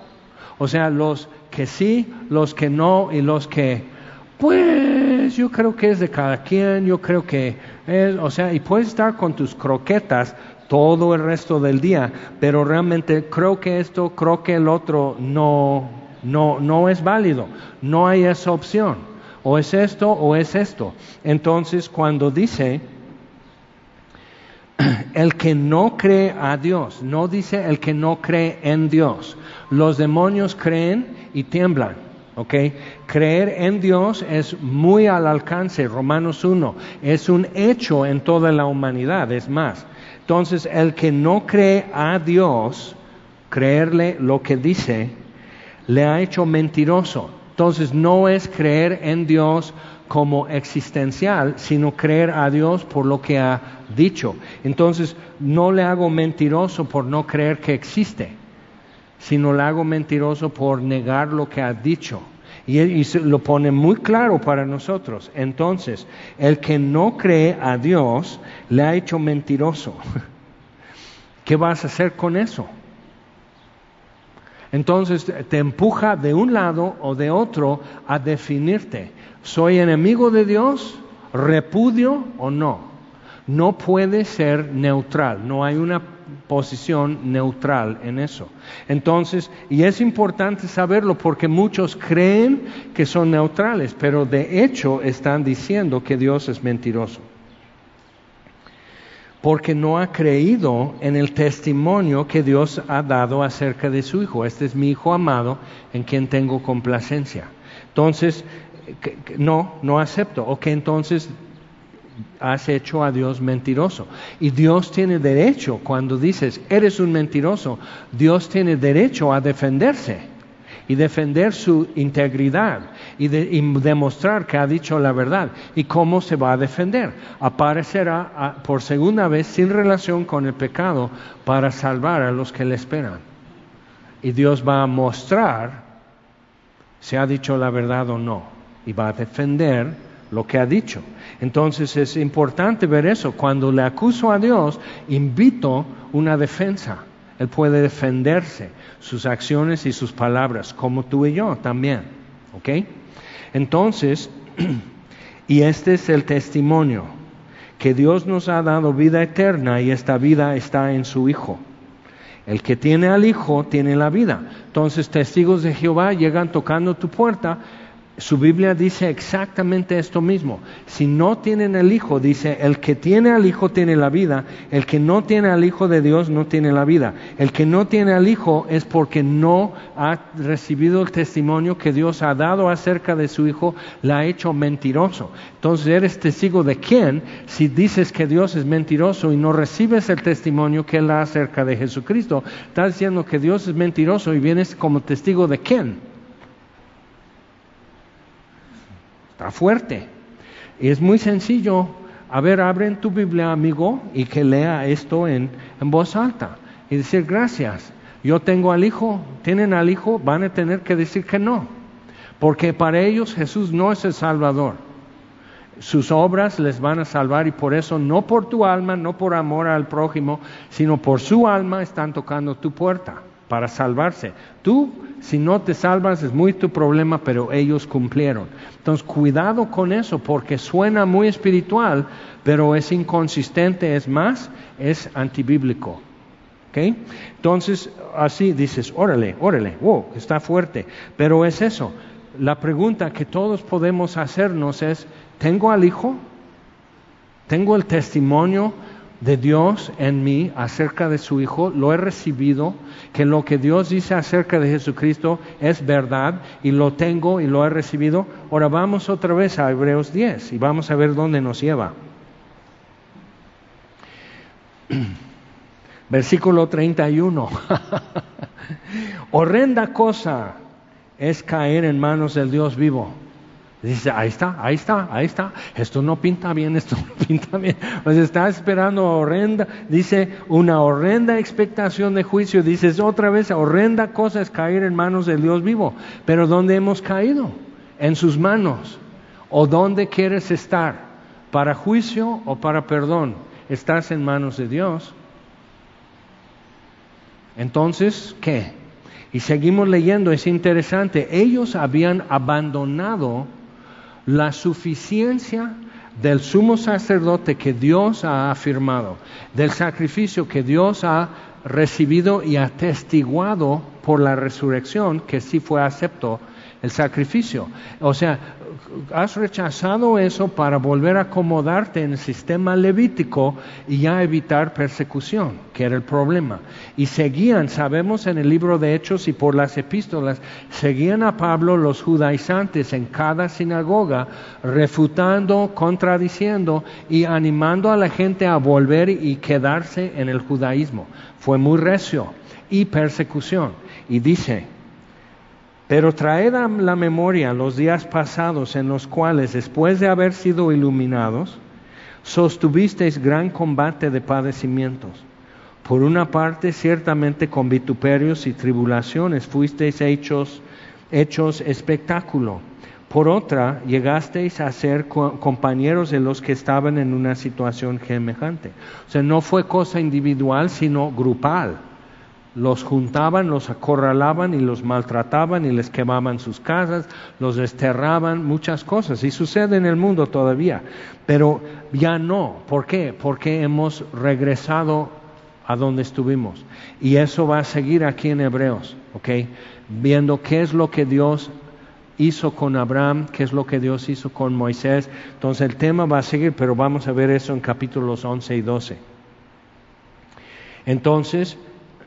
O sea, los que sí, los que no y los que, pues yo creo que es de cada quien, yo creo que es, o sea, y puedes estar con tus croquetas todo el resto del día, pero realmente creo que esto, creo que el otro no, no, no es válido, no hay esa opción. O es esto o es esto. Entonces, cuando dice el que no cree a Dios, no dice el que no cree en Dios. Los demonios creen y tiemblan. ¿ok? Creer en Dios es muy al alcance, Romanos 1, es un hecho en toda la humanidad, es más. Entonces, el que no cree a Dios, creerle lo que dice, le ha hecho mentiroso. Entonces no es creer en Dios como existencial, sino creer a Dios por lo que ha dicho. Entonces no le hago mentiroso por no creer que existe, sino le hago mentiroso por negar lo que ha dicho. Y, y lo pone muy claro para nosotros. Entonces, el que no cree a Dios le ha hecho mentiroso. ¿Qué vas a hacer con eso? Entonces te empuja de un lado o de otro a definirte. ¿Soy enemigo de Dios? ¿Repudio o no? No puede ser neutral, no hay una posición neutral en eso. Entonces, y es importante saberlo porque muchos creen que son neutrales, pero de hecho están diciendo que Dios es mentiroso porque no ha creído en el testimonio que Dios ha dado acerca de su Hijo. Este es mi Hijo amado en quien tengo complacencia. Entonces, no, no acepto. Ok, entonces has hecho a Dios mentiroso. Y Dios tiene derecho, cuando dices, eres un mentiroso, Dios tiene derecho a defenderse y defender su integridad y, demostrar que ha dicho la verdad. ¿Y cómo se va a defender? Aparecerá por segunda vez sin relación con el pecado para salvar a los que le esperan. Y Dios va a mostrar si ha dicho la verdad o no y va a defender lo que ha dicho. Entonces es importante ver eso. Cuando le acuso a Dios, invito una defensa. Él puede defenderse, sus acciones y sus palabras, como tú y yo también. ¿Ok? Entonces, y este es el testimonio, que Dios nos ha dado vida eterna y esta vida está en su Hijo. El que tiene al Hijo tiene la vida. Entonces testigos de Jehová llegan tocando tu puerta su Biblia dice exactamente esto mismo. Si no tienen el Hijo, dice, el que tiene al Hijo tiene la vida, el que no tiene al Hijo de Dios no tiene la vida. El que no tiene al Hijo es porque no ha recibido el testimonio que Dios ha dado acerca de su Hijo, la ha hecho mentiroso. Entonces, ¿eres testigo de quién si dices que Dios es mentiroso y no recibes el testimonio que Él da acerca de Jesucristo? Estás diciendo que Dios es mentiroso y vienes como testigo de quién? Está fuerte. Y es muy sencillo. A ver, abren tu Biblia, amigo, y que lea esto en, en voz alta. Y decir, gracias. Yo tengo al Hijo, tienen al Hijo, van a tener que decir que no. Porque para ellos Jesús no es el Salvador. Sus obras les van a salvar y por eso no por tu alma, no por amor al prójimo, sino por su alma están tocando tu puerta para salvarse. Tú, si no te salvas, es muy tu problema, pero ellos cumplieron. Entonces, cuidado con eso, porque suena muy espiritual, pero es inconsistente, es más, es antibíblico. ¿Okay? Entonces, así dices, órale, órale, wow, está fuerte. Pero es eso. La pregunta que todos podemos hacernos es, ¿tengo al Hijo? ¿Tengo el testimonio de Dios en mí acerca de su Hijo, lo he recibido, que lo que Dios dice acerca de Jesucristo es verdad y lo tengo y lo he recibido. Ahora vamos otra vez a Hebreos 10 y vamos a ver dónde nos lleva. Versículo 31. Horrenda cosa es caer en manos del Dios vivo Dice, ahí está, ahí está, ahí está. Esto no pinta bien, esto no pinta bien. Pues está esperando horrenda, dice, una horrenda expectación de juicio. Dices otra vez, horrenda cosa es caer en manos del Dios vivo. Pero ¿dónde hemos caído? En sus manos. ¿O dónde quieres estar? ¿Para juicio o para perdón? Estás en manos de Dios. Entonces, ¿qué? Y seguimos leyendo, es interesante. Ellos habían abandonado la suficiencia del sumo sacerdote que Dios ha afirmado, del sacrificio que Dios ha recibido y atestiguado por la resurrección, que sí fue acepto el sacrificio. O sea, has rechazado eso para volver a acomodarte en el sistema levítico y ya evitar persecución, que era el problema. Y seguían, sabemos en el libro de Hechos y por las epístolas, seguían a Pablo los judaizantes en cada sinagoga, refutando, contradiciendo y animando a la gente a volver y quedarse en el judaísmo. Fue muy recio y persecución. Y dice, pero traed a la memoria los días pasados en los cuales, después de haber sido iluminados, sostuvisteis gran combate de padecimientos. Por una parte, ciertamente con vituperios y tribulaciones fuisteis hechos, hechos espectáculo. Por otra, llegasteis a ser compañeros de los que estaban en una situación semejante. O sea, no fue cosa individual, sino grupal los juntaban, los acorralaban y los maltrataban y les quemaban sus casas, los desterraban, muchas cosas. Y sucede en el mundo todavía. Pero ya no. ¿Por qué? Porque hemos regresado a donde estuvimos. Y eso va a seguir aquí en Hebreos, ¿ok? Viendo qué es lo que Dios hizo con Abraham, qué es lo que Dios hizo con Moisés. Entonces el tema va a seguir, pero vamos a ver eso en capítulos 11 y 12. Entonces,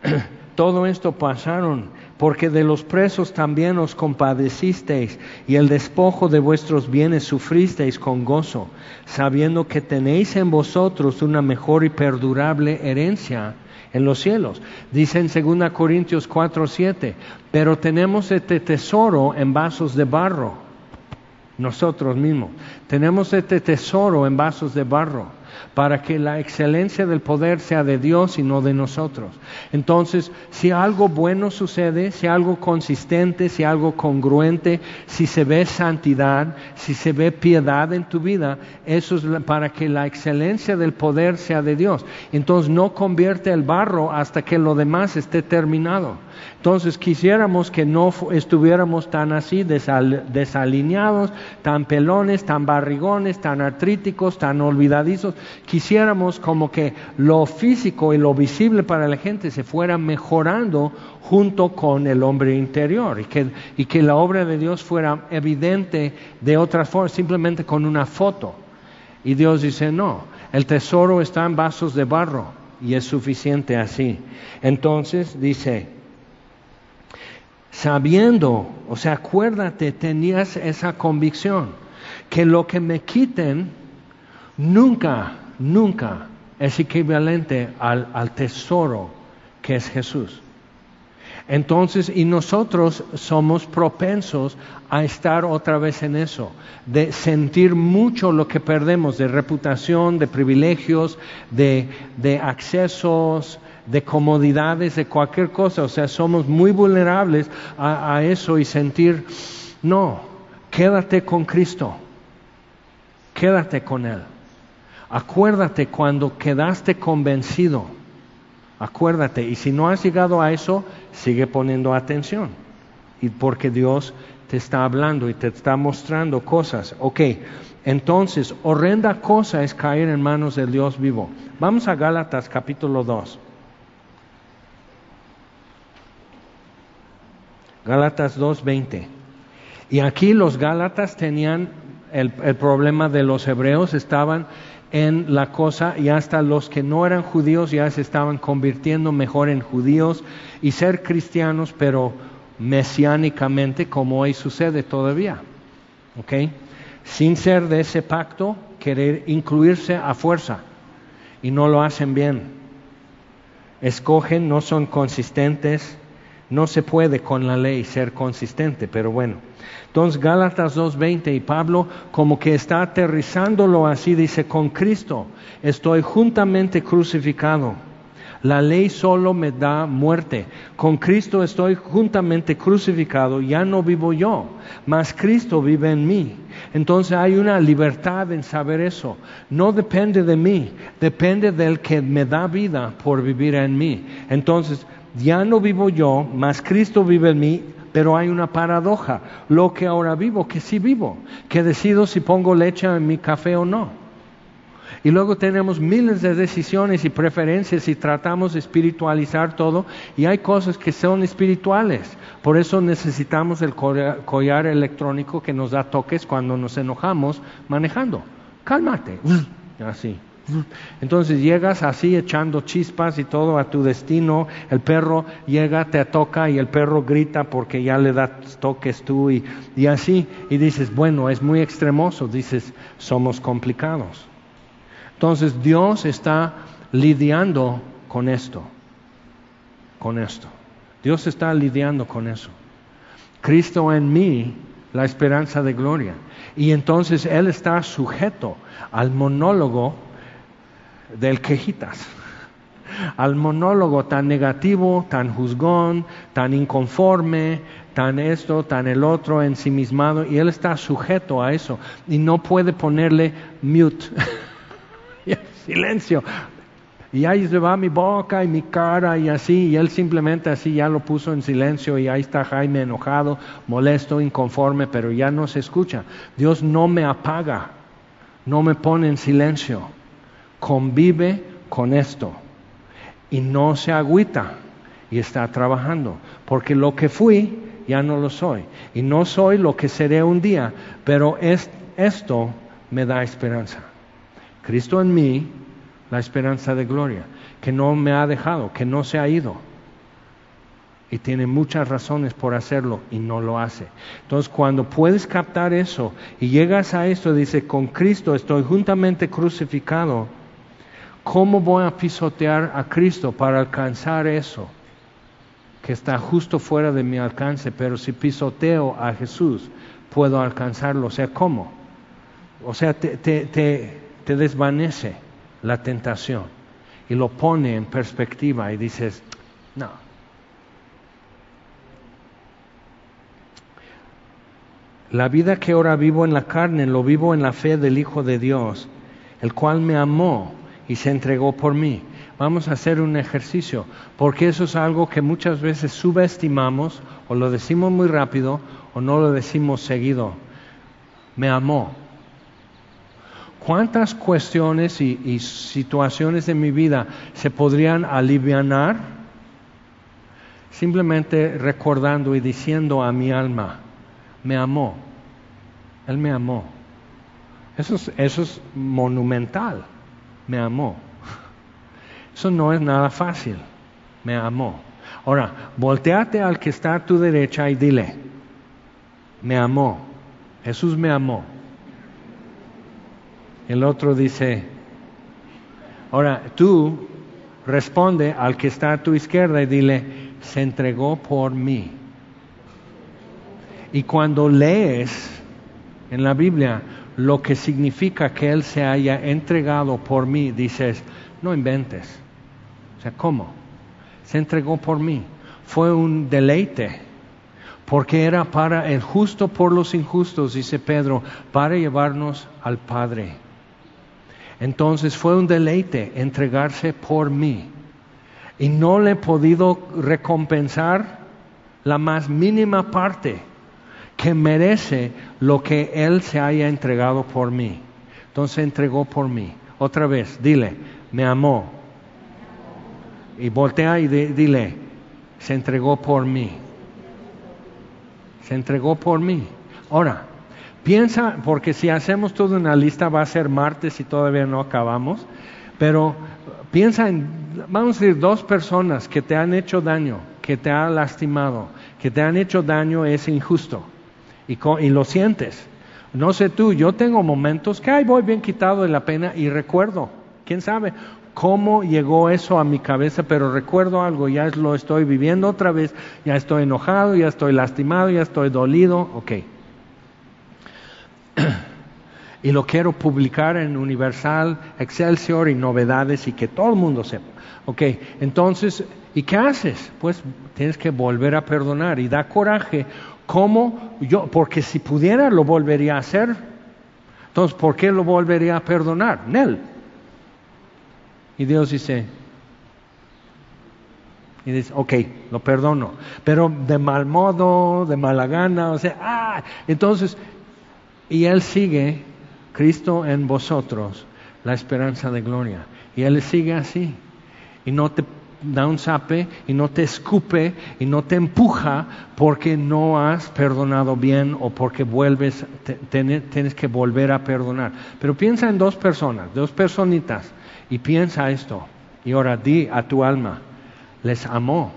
todo esto pasaron porque de los presos también os compadecisteis, y el despojo de vuestros bienes sufristeis con gozo, sabiendo que tenéis en vosotros una mejor y perdurable herencia en los cielos. Dice en 2 Corintios 4, 7, pero tenemos este tesoro en vasos de barro, nosotros mismos. Tenemos este tesoro en vasos de barro para que la excelencia del poder sea de Dios y no de nosotros. Entonces, si algo bueno sucede, si algo consistente, si algo congruente, si se ve santidad, si se ve piedad en tu vida, eso es para que la excelencia del poder sea de Dios. Entonces, no convierte el barro hasta que lo demás esté terminado. Entonces quisiéramos que no estuviéramos tan así, desalineados, tan pelones, tan barrigones, tan artríticos, tan olvidadizos. Quisiéramos como que lo físico y lo visible para la gente se fuera mejorando junto con el hombre interior y que, y que la obra de Dios fuera evidente de otra forma, simplemente con una foto. Y Dios dice, no, el tesoro está en vasos de barro y es suficiente así. Entonces dice, sabiendo, o sea, acuérdate, tenías esa convicción, que lo que me quiten nunca, nunca es equivalente al, al tesoro que es Jesús. Entonces, y nosotros somos propensos a estar otra vez en eso, de sentir mucho lo que perdemos de reputación, de privilegios, de, de accesos, de comodidades, de cualquier cosa. O sea, somos muy vulnerables a, eso y sentir, no, quédate con Cristo, quédate con Él. Acuérdate cuando quedaste convencido, acuérdate. Y si no has llegado a eso, sigue poniendo atención. Y porque Dios te está hablando y te está mostrando cosas. Ok, entonces, horrenda cosa es caer en manos del Dios vivo. Vamos a Gálatas capítulo 2. Gálatas 2.20. Y aquí los Gálatas tenían el, problema de los hebreos, estaban en la cosa y hasta los que no eran judíos ya se estaban convirtiendo mejor en judíos y ser cristianos, pero mesiánicamente como hoy sucede todavía. ¿Ok? Sin ser de ese pacto, querer incluirse a fuerza y no lo hacen bien. Escogen, no son consistentes, no se puede con la ley ser consistente, pero bueno. Entonces Gálatas 2.20 y Pablo como que está aterrizándolo así, dice, con Cristo estoy juntamente crucificado. La ley solo me da muerte. Con Cristo estoy juntamente crucificado, ya no vivo yo, mas Cristo vive en mí. Entonces hay una libertad en saber eso. No depende de mí, depende del que me da vida por vivir en mí. Entonces ya no vivo yo, mas Cristo vive en mí, pero hay una paradoja. Lo que ahora vivo, que sí vivo, que decido si pongo leche en mi café o no. Y luego tenemos miles de decisiones y preferencias y tratamos de espiritualizar todo y hay cosas que son espirituales. Por eso necesitamos el collar electrónico que nos da toques cuando nos enojamos manejando. Cálmate. Así. Entonces llegas así echando chispas y todo a tu destino, el perro llega, te toca y el perro grita porque ya le das toques tú y, y así, y dices, bueno, es muy extremoso, dices, somos complicados. Entonces Dios está lidiando con esto, con esto. Dios está lidiando con eso. Cristo en mí, la esperanza de gloria. Y entonces Él está sujeto al monólogo del quejitas, al monólogo tan negativo, tan juzgón, tan inconforme, tan esto, tan el otro, ensimismado, y él está sujeto a eso y no puede ponerle mute, silencio. Y ahí se va mi boca y mi cara y así, y él simplemente así ya lo puso en silencio y ahí está Jaime enojado, molesto, inconforme, pero ya no se escucha. Dios no me apaga, no me pone en silencio convive con esto y no se agüita y está trabajando, porque lo que fui ya no lo soy y no soy lo que seré un día, pero esto me da esperanza. Cristo en mí, la esperanza de gloria, que no me ha dejado, que no se ha ido. y tiene muchas razones por hacerlo y no lo hace. Entonces cuando puedes captar eso y llegas a esto, dice, con Cristo estoy juntamente crucificado, ¿cómo voy a pisotear a Cristo para alcanzar eso? que está justo fuera de mi alcance, pero si pisoteo a Jesús, puedo alcanzarlo. O sea, ¿cómo? O sea, te, desvanece la tentación y lo pone en perspectiva y dices, no, La vida que ahora vivo en la carne, lo vivo en la fe del Hijo de Dios, el cual me amó y se entregó por mí. Vamos a hacer un ejercicio, porque eso es algo que muchas veces subestimamos o lo decimos muy rápido o no lo decimos seguido. Me amó. ¿Cuántas cuestiones y, situaciones de mi vida se podrían aliviar simplemente recordando y diciendo a mi alma, me amó. Él me amó. Eso es, eso es monumental. Me amó. Eso no es nada fácil. Me amó. Ahora, volteate al que está a tu derecha y dile, me amó. Jesús me amó. El otro dice, ahora tú responde al que está a tu izquierda y dile, se entregó por mí. Y cuando lees en la Biblia lo que significa que Él se haya entregado por mí, dices, no inventes. O sea, ¿cómo? Se entregó por mí. Fue un deleite, porque era para el justo por los injustos, dice Pedro, para llevarnos al Padre. Entonces fue un deleite entregarse por mí. Y no le he podido recompensar la más mínima parte que merece lo que Él se haya entregado por mí. Entonces entregó por mí. Otra vez, dile, me amó. Y voltea y dile, se entregó por mí. Se entregó por mí. Ahora, piensa, porque si hacemos toda una lista va a ser martes y todavía no acabamos, pero piensa en, vamos a decir, dos personas que te han hecho daño, que te han lastimado, que te han hecho daño, es injusto y, lo sientes. No sé tú, yo tengo momentos que ay, voy bien quitado de la pena y recuerdo, quién sabe cómo llegó eso a mi cabeza, pero recuerdo algo, ya lo estoy viviendo otra vez, ya estoy enojado, ya estoy lastimado, ya estoy dolido, ok. y lo quiero publicar en Universal, Excelsior y novedades y que todo el mundo sepa. Ok, entonces, ¿y qué haces? Pues tienes que volver a perdonar y da coraje ¿Cómo? Yo, porque si pudiera lo volvería a hacer. Entonces, ¿por qué lo volvería a perdonar? Nel. Y Dios dice, y dice, ok, lo perdono, pero de mal modo, de mala gana, o sea, ah, entonces, y Él sigue, Cristo en vosotros, la esperanza de gloria, y Él sigue así, y no te da un zape y no te escupe y no te empuja porque no has perdonado bien o porque vuelves, tienes que volver a perdonar. Pero piensa en dos personas, dos personitas, y piensa esto. Y ahora di a tu alma, les amó.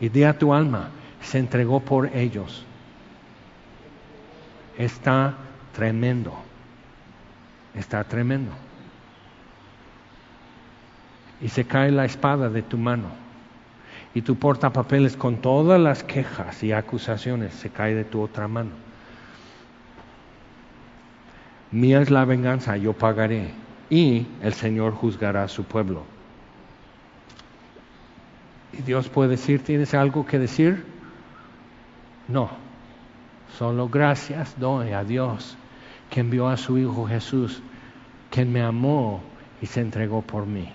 Y di a tu alma, se entregó por ellos. Está tremendo. Está tremendo y se cae la espada de tu mano y tu portapapeles con todas las quejas y acusaciones se cae de tu otra mano. Mía es la venganza, yo pagaré y el Señor juzgará a su pueblo. Y Dios puede decir, ¿tienes algo que decir? No, solo gracias doy a Dios que envió a su Hijo Jesús, quien me amó y se entregó por mí.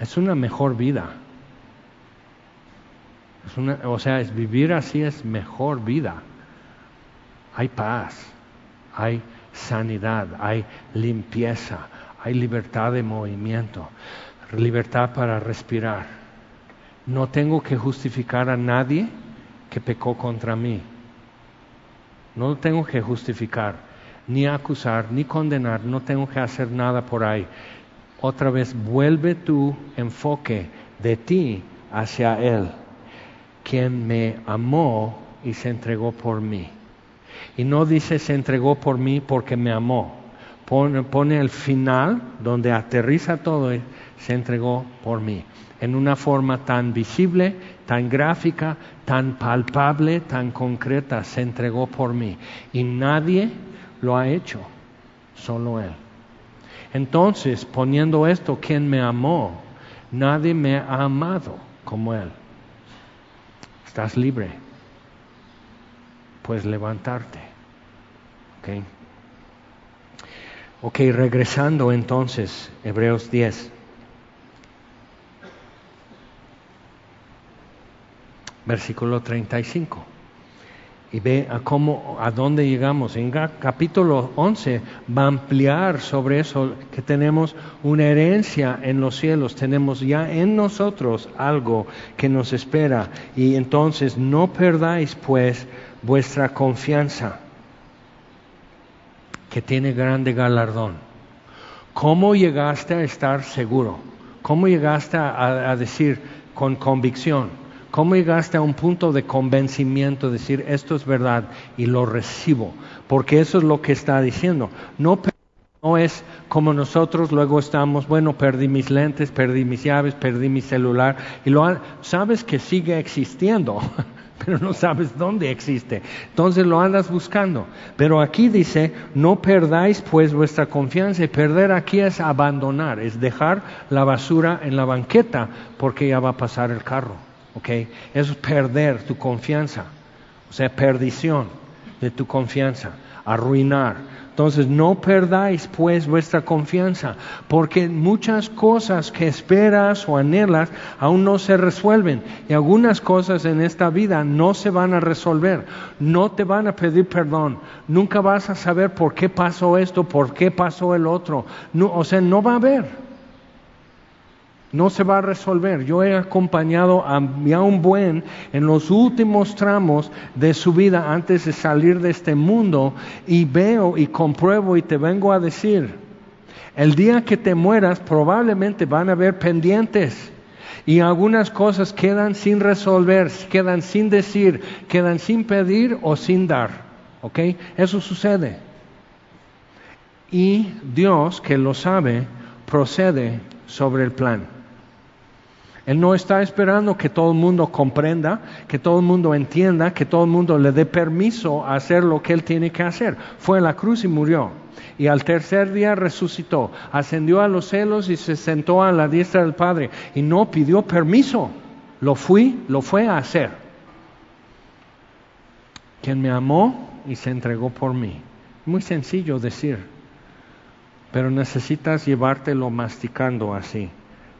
Es una mejor vida. O sea, es vivir así es mejor vida. Hay paz, hay sanidad, hay limpieza, hay libertad de movimiento, libertad para respirar. No tengo que justificar a nadie que pecó contra mí. No tengo que justificar, ni acusar, ni condenar, no tengo que hacer nada por ahí otra vez vuelve tu enfoque de ti hacia Él, quien me amó y se entregó por mí. Y no dice se entregó por mí porque me amó. Pone, el final donde aterriza todo, y se entregó por mí. En una forma tan visible, tan gráfica, tan palpable, tan concreta, se entregó por mí. Y nadie lo ha hecho, solo Él. Entonces, poniendo esto, quien me amó, nadie me ha amado como Él. Estás libre. Puedes levantarte. ¿Ok? Ok, regresando entonces, Hebreos 10. Versículo 35 y ve a cómo, a dónde llegamos. En capítulo 11 va a ampliar sobre eso, que tenemos una herencia en los cielos, tenemos ya en nosotros algo que nos espera. Y entonces no perdáis pues vuestra confianza, que tiene grande galardón. ¿Cómo llegaste a estar seguro? ¿Cómo llegaste a decir con convicción? ¿Cómo llegaste a un punto de convencimiento, decir esto es verdad y lo recibo? Porque eso es lo que está diciendo. No, es como nosotros luego estamos, bueno, perdí mis lentes, perdí mis llaves, perdí mi celular, y lo sabes que sigue existiendo, pero no sabes dónde existe. Entonces lo andas buscando. Pero aquí dice, no perdáis pues vuestra confianza. Y perder aquí es abandonar, es dejar la basura en la banqueta porque ya va a pasar el carro. ¿Ok? Es perder tu confianza, o sea, perdición de tu confianza, arruinar. Entonces, no perdáis pues vuestra confianza, porque muchas cosas que esperas o anhelas aún no se resuelven. Y algunas cosas en esta vida no se van a resolver. No te van a pedir perdón. Nunca vas a saber por qué pasó esto, por qué pasó el otro. No, o sea, no va a haber no se va a resolver. Yo he acompañado a, un buen en los últimos tramos de su vida antes de salir de este mundo y veo y compruebo y te vengo a decir, el día que te mueras probablemente van a haber pendientes y algunas cosas quedan sin resolver, quedan sin decir, quedan sin pedir o sin dar. ¿Ok? Eso sucede. Y Dios, que lo sabe, procede sobre el plan. Él no está esperando que todo el mundo comprenda, que todo el mundo entienda, que todo el mundo le dé permiso a hacer lo que Él tiene que hacer. Fue a la cruz y murió. Y al tercer día resucitó, ascendió a los celos y se sentó a la diestra del Padre. Y no pidió permiso. Lo fui, lo fue a hacer. Quien me amó y se entregó por mí. Muy sencillo decir, pero necesitas llevártelo masticando así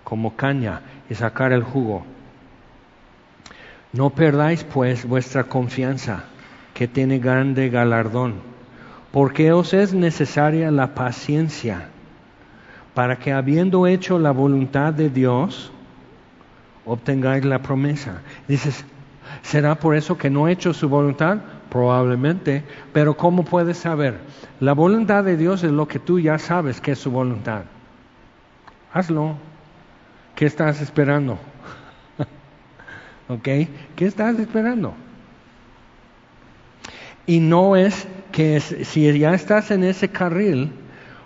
como caña y sacar el jugo. No perdáis pues vuestra confianza, que tiene grande galardón, porque os es necesaria la paciencia, para que habiendo hecho la voluntad de Dios, obtengáis la promesa. Dices, ¿será por eso que no he hecho su voluntad? Probablemente, pero ¿cómo puedes saber? La voluntad de Dios es lo que tú ya sabes que es su voluntad. Hazlo. ¿Qué estás esperando? ¿Ok? ¿Qué estás esperando? Y no es que si ya estás en ese carril,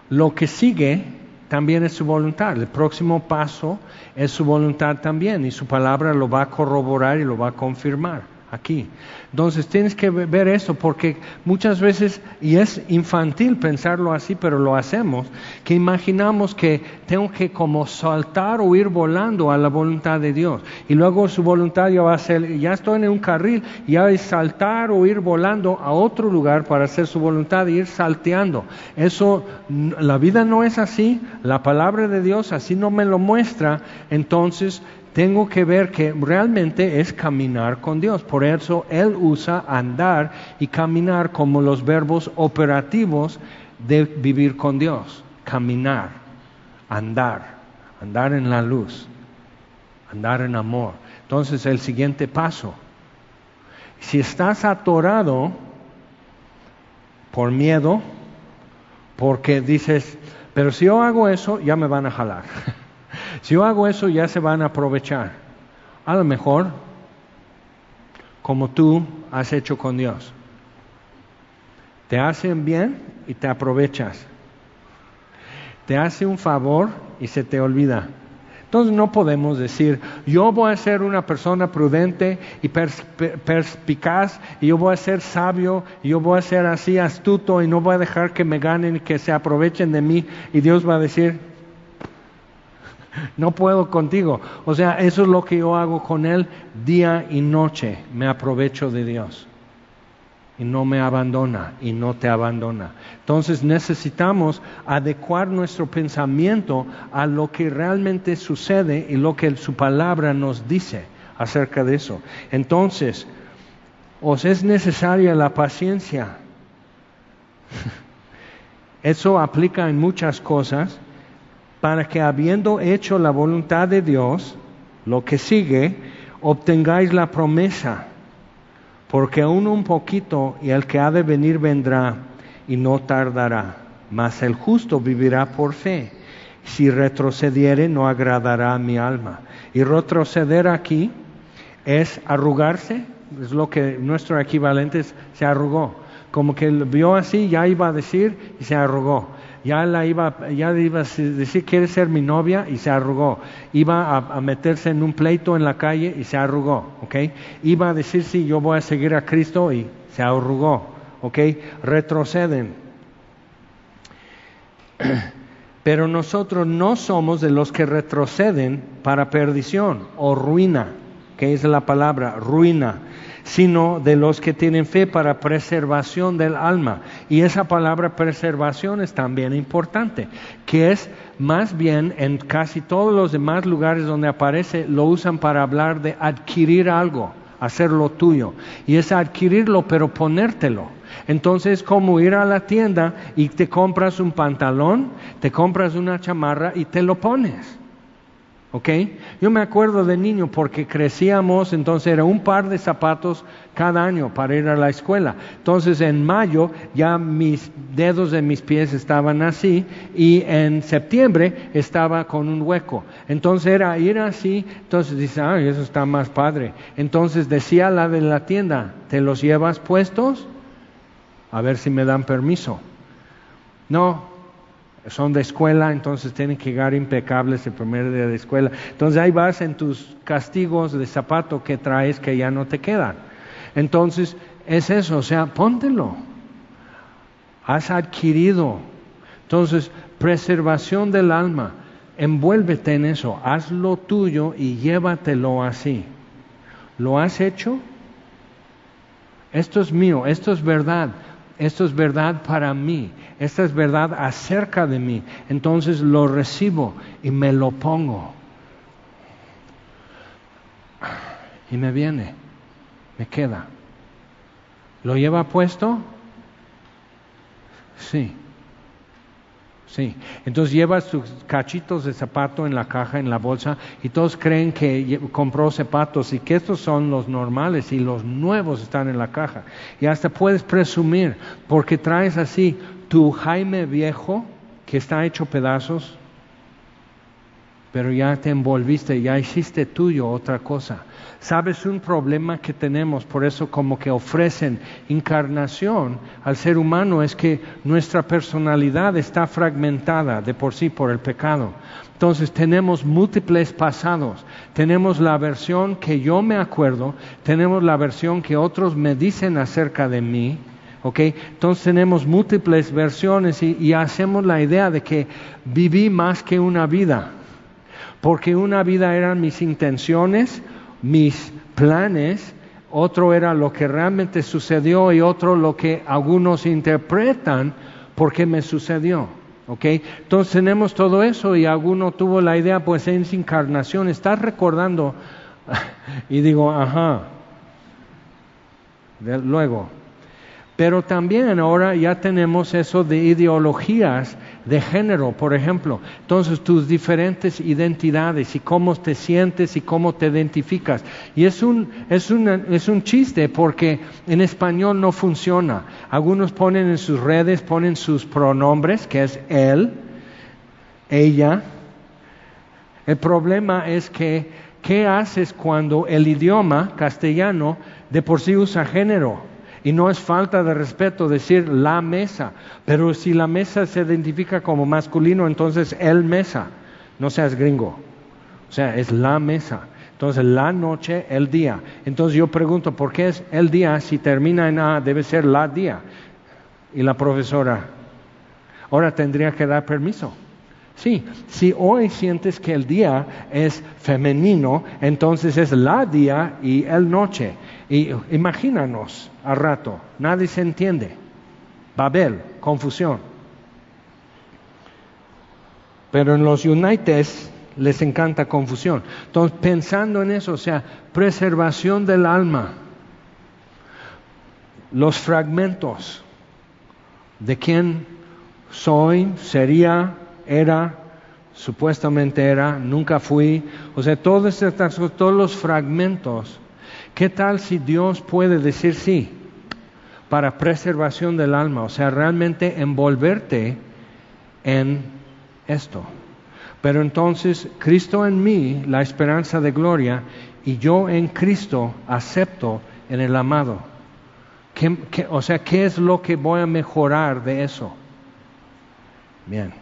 lo que sigue también es su voluntad. El próximo paso es su voluntad también y su palabra lo va a corroborar y lo va a confirmar aquí. Entonces tienes que ver eso porque muchas veces, y es infantil pensarlo así, pero lo hacemos, que imaginamos que tengo que como saltar o ir volando a la voluntad de Dios. Y luego su voluntad ya va a ser, ya estoy en un carril, ya es saltar o ir volando a otro lugar para hacer su voluntad e ir salteando. Eso, la vida no es así, la palabra de Dios así no me lo muestra, entonces tengo que ver que realmente es caminar con Dios. Por eso Él usa andar y caminar como los verbos operativos de vivir con Dios. Caminar, andar, andar en la luz, andar en amor. Entonces el siguiente paso, si estás atorado por miedo, porque dices, pero si yo hago eso, ya me van a jalar. Si yo hago eso, ya se van a aprovechar. A lo mejor, como tú has hecho con Dios. Te hacen bien y te aprovechas. Te hace un favor y se te olvida. Entonces no podemos decir, yo voy a ser una persona prudente y perspicaz, y yo voy a ser sabio, y yo voy a ser así astuto, y no voy a dejar que me ganen que se aprovechen de mí, y Dios va a decir, no puedo contigo. O sea, eso es lo que yo hago con Él día y noche, me aprovecho de Dios y no me abandona y no te abandona. Entonces necesitamos adecuar nuestro pensamiento a lo que realmente sucede y lo que su palabra nos dice acerca de eso. Entonces, os es necesaria la paciencia. Eso aplica en muchas cosas para que habiendo hecho la voluntad de Dios, lo que sigue, obtengáis la promesa porque aún un poquito y el que ha de venir vendrá y no tardará, mas el justo vivirá por fe. Si retrocediere no agradará a mi alma. Y retroceder aquí es arrugarse, es lo que nuestro equivalente se arrugó. Como que vio así, ya iba a decir y se arrugó ya la iba, ya iba a decir, quiere ser mi novia y se arrugó. Iba a, meterse en un pleito en la calle y se arrugó, ¿ok? Iba a decir, sí, yo voy a seguir a Cristo y se arrugó, ¿ok? Retroceden. Pero nosotros no somos de los que retroceden para perdición o ruina, que es la palabra, ruina sino de los que tienen fe para preservación del alma. Y esa palabra preservación es también importante, que es más bien en casi todos los demás lugares donde aparece, lo usan para hablar de adquirir algo, hacerlo tuyo. Y es adquirirlo, pero ponértelo. Entonces, como ir a la tienda y te compras un pantalón, te compras una chamarra y te lo pones. ¿Ok? Yo me acuerdo de niño porque crecíamos, entonces era un par de zapatos cada año para ir a la escuela. Entonces en mayo ya mis dedos de mis pies estaban así y en septiembre estaba con un hueco. Entonces era ir así, entonces dice, ay, eso está más padre. Entonces decía la de la tienda, ¿te los llevas puestos? A ver si me dan permiso. No, son de escuela, entonces tienen que llegar impecables el primer día de escuela. Entonces ahí vas en tus castigos de zapato que traes que ya no te quedan. Entonces es eso, o sea, póntelo. Has adquirido. Entonces, preservación del alma, envuélvete en eso, haz lo tuyo y llévatelo así. ¿Lo has hecho? Esto es mío, esto es verdad esto es verdad para mí, esta es verdad acerca de mí. Entonces lo recibo y me lo pongo. Y me viene, me queda. ¿Lo lleva puesto? Sí. Sí, entonces lleva sus cachitos de zapato en la caja, en la bolsa, y todos creen que compró zapatos y que estos son los normales y los nuevos están en la caja. Y hasta puedes presumir, porque traes así tu Jaime viejo, que está hecho pedazos, pero ya te envolviste, ya hiciste tuyo otra cosa. Sabes un problema que tenemos, por eso como que ofrecen encarnación al ser humano es que nuestra personalidad está fragmentada de por sí por el pecado. Entonces tenemos múltiples pasados. Tenemos la versión que yo me acuerdo, tenemos la versión que otros me dicen acerca de mí, ¿ok? Entonces tenemos múltiples versiones y, y, hacemos la idea de que viví más que una vida, porque una vida eran mis intenciones, mis planes, otro era lo que realmente sucedió y otro lo que algunos interpretan porque me sucedió. ¿ok? Entonces tenemos todo eso y alguno tuvo la idea, pues en su encarnación, estás recordando, y digo, ajá, luego, pero también ahora ya tenemos eso de ideologías de género, por ejemplo. Entonces tus diferentes identidades y cómo te sientes y cómo te identificas. Y es un, es, es un chiste porque en español no funciona. Algunos ponen en sus redes, ponen sus pronombres, que es él, ella, El problema es que, ¿qué haces cuando el idioma castellano de por sí usa género? Y no es falta de respeto decir la mesa, pero si la mesa se identifica como masculino, entonces el mesa, no seas gringo. O sea, es la mesa. Entonces, la noche, el día. Entonces yo pregunto, ¿por qué es el día? Si termina en A, debe ser la día. Y la profesora, ahora tendría que dar permiso. Sí, si hoy sientes que el día es femenino, entonces es la día y el noche. Y imagínanos al rato, nadie se entiende. Babel, confusión. Pero en los Unites les encanta confusión. Entonces, pensando en eso, o sea, preservación del alma, los fragmentos de quién soy, sería, era, supuestamente era, nunca fui, o sea, todos los fragmentos. ¿Qué tal si Dios puede decir sí para preservación del alma? O sea, realmente envolverte en esto. Pero entonces Cristo en mí, la esperanza de gloria, y yo en Cristo acepto en el amado. o sea, ¿qué es lo que voy a mejorar de eso? Bien.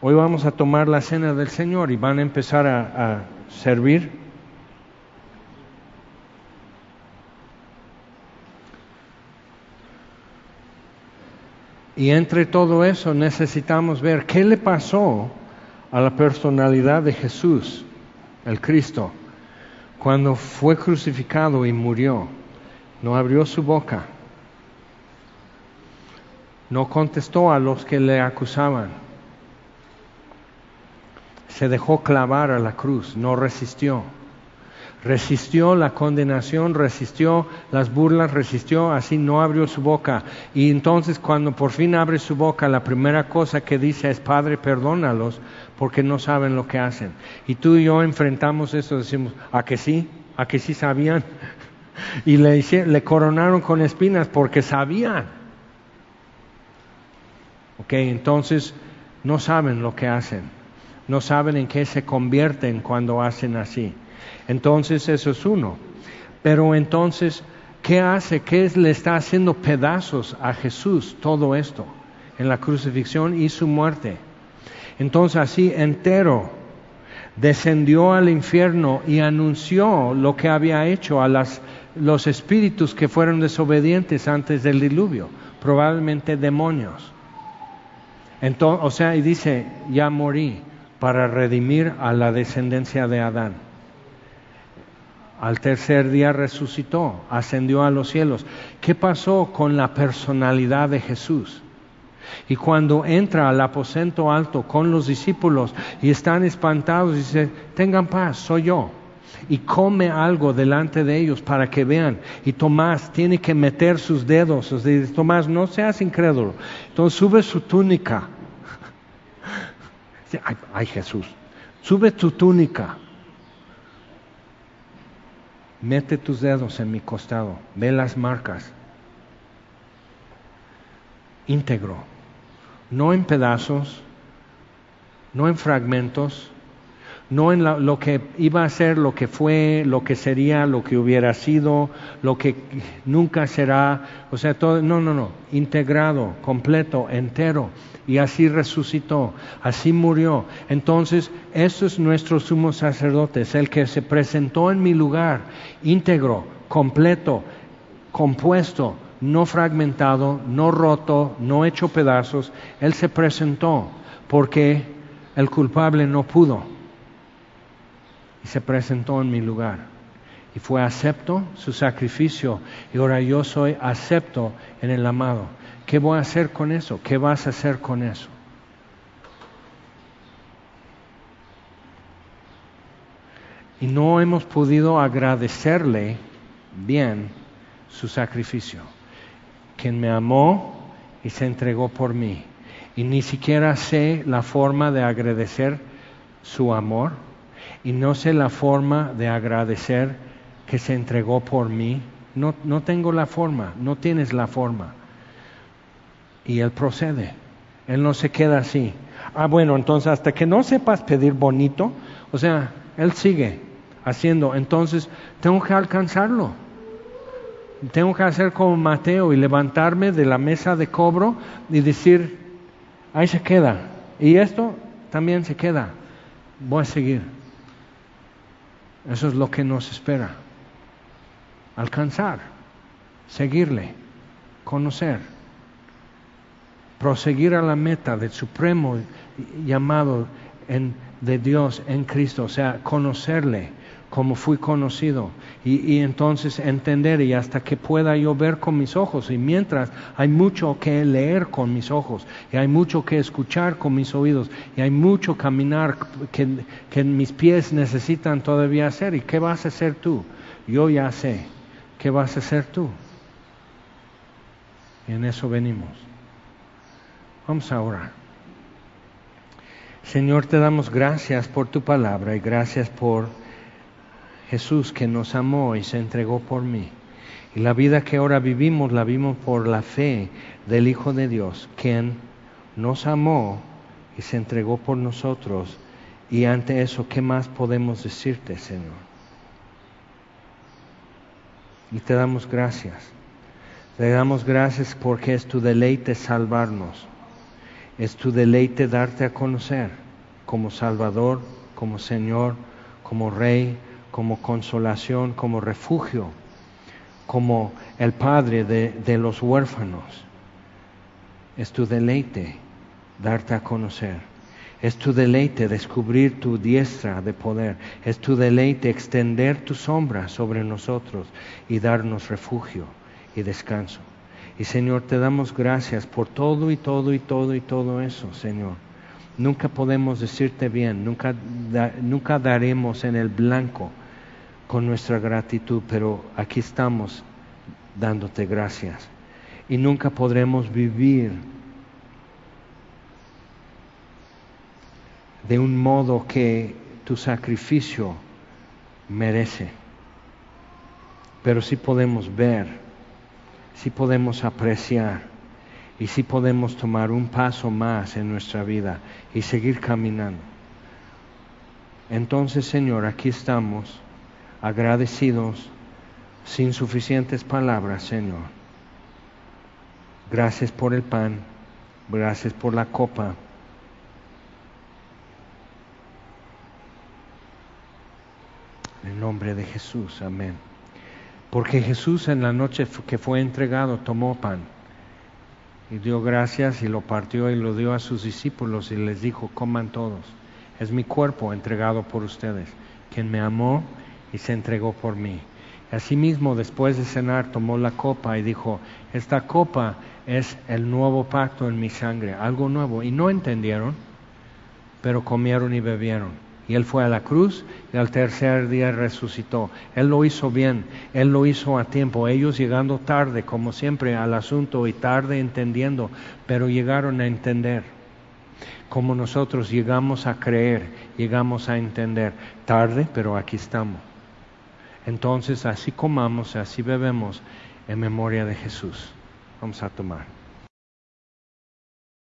Hoy vamos a tomar la cena del Señor y van a empezar a, a servir. Y entre todo eso necesitamos ver qué le pasó a la personalidad de Jesús, el Cristo, cuando fue crucificado y murió. No abrió su boca, no contestó a los que le acusaban, se dejó clavar a la cruz, no resistió resistió la condenación, resistió las burlas, resistió, así no abrió su boca. Y entonces cuando por fin abre su boca, la primera cosa que dice es, Padre, perdónalos porque no saben lo que hacen. Y tú y yo enfrentamos eso, decimos, ¿a que sí? ¿A que sí sabían? y le, le coronaron con espinas porque sabían. Ok, entonces no saben lo que hacen, no saben en qué se convierten cuando hacen así. Entonces eso es uno. Pero entonces, ¿qué hace? ¿Qué le está haciendo pedazos a Jesús todo esto en la crucifixión y su muerte? Entonces así entero descendió al infierno y anunció lo que había hecho a los espíritus que fueron desobedientes antes del diluvio, probablemente demonios. Entonces, o sea, y dice, ya morí para redimir a la descendencia de Adán. Al tercer día resucitó, ascendió a los cielos. ¿Qué pasó con la personalidad de Jesús? Y cuando entra al aposento alto con los discípulos y están espantados, dice, tengan paz, soy yo. Y come algo delante de ellos para que vean. Y Tomás tiene que meter sus dedos. dice, Tomás, no seas incrédulo. Entonces sube su túnica. ay, ay Jesús, sube tu túnica mete tus dedos en mi costado, ve las marcas, íntegro, no en pedazos, no en fragmentos, no en lo que iba a ser, lo que fue, lo que sería, lo que hubiera sido, lo que nunca será, o sea, todo, no, no, no, integrado, completo, entero, y así resucitó, así murió. Entonces, eso es nuestro sumo sacerdote, es el que se presentó en mi lugar, íntegro, completo, compuesto, no fragmentado, no roto, no hecho pedazos. Él se presentó porque el culpable no pudo y se presentó en mi lugar. Y fue acepto su sacrificio y ahora yo soy acepto en el amado. ¿Qué voy a hacer con eso? ¿Qué vas a hacer con eso? Y no hemos podido agradecerle bien su sacrificio. Quien me amó y se entregó por mí. Y ni siquiera sé la forma de agradecer su amor. Y no sé la forma de agradecer que se entregó por mí. No, no tengo la forma, no tienes la forma y Él procede. Él no se queda así. Ah, bueno, entonces hasta que no sepas pedir bonito, o sea, Él sigue haciendo, entonces tengo que alcanzarlo. Tengo que hacer como Mateo y levantarme de la mesa de cobro y decir, ahí se queda. Y esto también se queda. Voy a seguir. Eso es lo que nos espera. Alcanzar, seguirle, conocer, proseguir a la meta del supremo llamado de Dios en Cristo, o sea, conocerle como fui conocido. Y, entonces entender y hasta que pueda yo ver con mis ojos. Y mientras hay mucho que leer con mis ojos. Y hay mucho que escuchar con mis oídos. Y hay mucho caminar que, que mis pies necesitan todavía hacer. Y qué vas a hacer tú yo ya sé. Qué vas a hacer tú y en eso venimos. Vamos a orar. Señor te damos gracias por tu palabra y gracias por Jesús que nos amó y se entregó por mí. Y la vida que ahora vivimos la vimos por la fe del Hijo de Dios, quien nos amó y se entregó por nosotros. Y ante eso, ¿qué más podemos decirte, Señor? Y te damos gracias. Te damos gracias porque es tu deleite salvarnos. Es tu deleite darte a conocer como Salvador, como Señor, como Rey, como consolación, como refugio, como el Padre de, los huérfanos. Es tu deleite darte a conocer. Es tu deleite descubrir tu diestra de poder. Es tu deleite extender tu sombra sobre nosotros y darnos refugio y descanso. Y Señor, te damos gracias por todo y todo y todo y todo eso, Señor. Nunca podemos decirte bien, nunca, nunca daremos en el blanco con nuestra gratitud, pero aquí estamos dándote gracias. Y nunca podremos vivir de un modo que tu sacrificio merece. Pero sí podemos ver, sí podemos apreciar y sí podemos tomar un paso más en nuestra vida y seguir caminando. Entonces, Señor, aquí estamos agradecidos, sin suficientes palabras, Señor. Gracias por el pan, gracias por la copa. En el nombre de Jesús, amén. Porque Jesús en la noche que fue entregado tomó pan y dio gracias y lo partió y lo dio a sus discípulos y les dijo, coman todos. Es mi cuerpo entregado por ustedes. Quien me amó y se entregó por mí. Asimismo, después de cenar, tomó la copa y dijo, esta copa es el nuevo pacto en mi sangre, algo nuevo. Y no entendieron, pero comieron y bebieron. Y él fue a la cruz y al tercer día resucitó. Él lo hizo bien, él lo hizo a tiempo. Ellos llegando tarde, como siempre, al asunto y tarde entendiendo, pero llegaron a entender. Como nosotros llegamos a creer, llegamos a entender. Tarde, pero aquí estamos. Entonces así comamos, así bebemos en memoria de Jesús. Vamos a tomar.